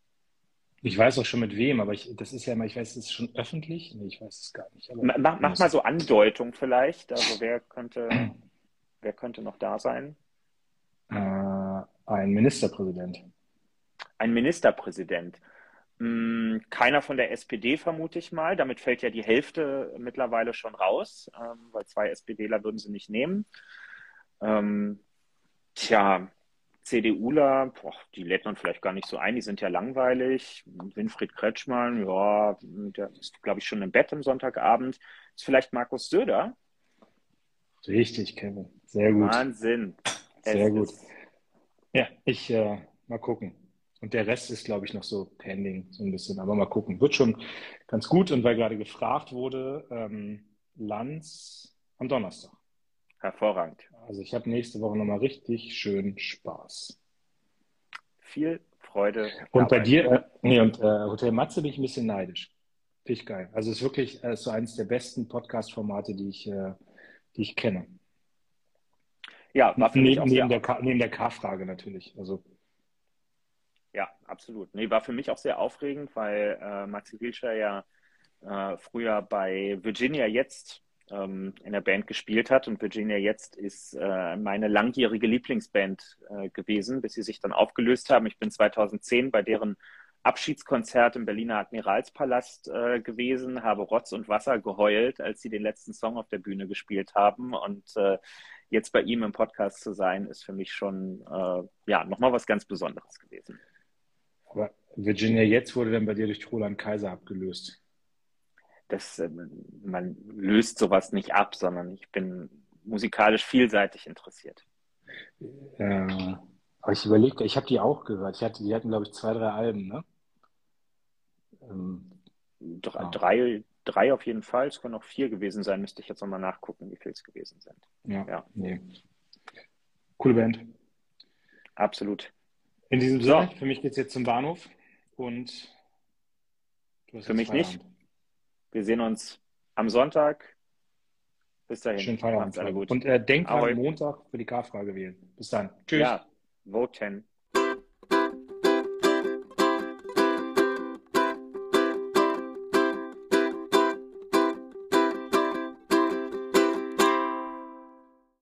Ich weiß auch schon mit wem, aber ich, das ist ja mal, ich weiß, ist es schon öffentlich? Nee, ich weiß es gar nicht. mach, mach mal so Andeutung vielleicht. Also wer könnte, wer könnte noch da sein? Äh, ein Ministerpräsident. Ein Ministerpräsident. Hm, keiner von der SPD, vermute ich mal. Damit fällt ja die Hälfte mittlerweile schon raus, ähm, weil zwei SPDler würden sie nicht nehmen. Ähm, tja, CDUler, boah, die lädt man vielleicht gar nicht so ein, die sind ja langweilig. Winfried Kretschmann, ja, der ist, glaube ich, schon im Bett am Sonntagabend. Ist vielleicht Markus Söder? Richtig, Kevin. Sehr gut. Wahnsinn. Sehr Es gut. Ja, ich äh, mal gucken. Und der Rest ist, glaube ich, noch so pending, so ein bisschen. Aber mal gucken. Wird schon ganz gut. Und weil gerade gefragt wurde, ähm, Lanz am Donnerstag. Hervorragend. Also ich habe nächste Woche nochmal richtig schön Spaß. Viel Freude. Und bei dabei. dir, äh, nee, und äh, Hotel Matze bin ich ein bisschen neidisch. Finde ich geil. Also es ist wirklich äh, so eines der besten Podcast-Formate, die ich, äh, die ich kenne. Ja, war für mich Neben, auch neben der K- neben der K-Frage natürlich. Also Ja, absolut. Nee, war für mich auch sehr aufregend, weil äh, Maxi Wilscher ja äh, früher bei Virginia jetzt ähm, in der Band gespielt hat und Virginia jetzt ist äh, meine langjährige Lieblingsband äh, gewesen, bis sie sich dann aufgelöst haben. Ich bin 2010 bei deren Abschiedskonzert im Berliner Admiralspalast äh, gewesen, habe Rotz und Wasser geheult, als sie den letzten Song auf der Bühne gespielt haben und äh, jetzt bei ihm im Podcast zu sein, ist für mich schon äh, ja nochmal was ganz Besonderes gewesen. Aber Virginia jetzt wurde dann bei dir durch Roland Kaiser abgelöst. das, äh, man löst sowas nicht ab, sondern ich bin musikalisch vielseitig interessiert. Äh, aber ich überlege, ich habe die auch gehört. Ich hatte, die hatten, glaube ich, zwei, drei Alben, ne? Ähm, drei, ja. drei, drei, auf jeden Fall. Es können auch vier gewesen sein. Müsste ich jetzt nochmal nachgucken, wie viel es gewesen sind. Ja, ja. Nee. Coole Band. Absolut. In diesem Sinne, so. für mich geht es jetzt zum Bahnhof und für mich Feierabend. nicht. Wir sehen uns am Sonntag. Bis dahin. Schönen Feierabend. Alle gut. Und äh, denkt am Montag für die K-Frage wählen. Bis dann. Tschüss. Ja, voten.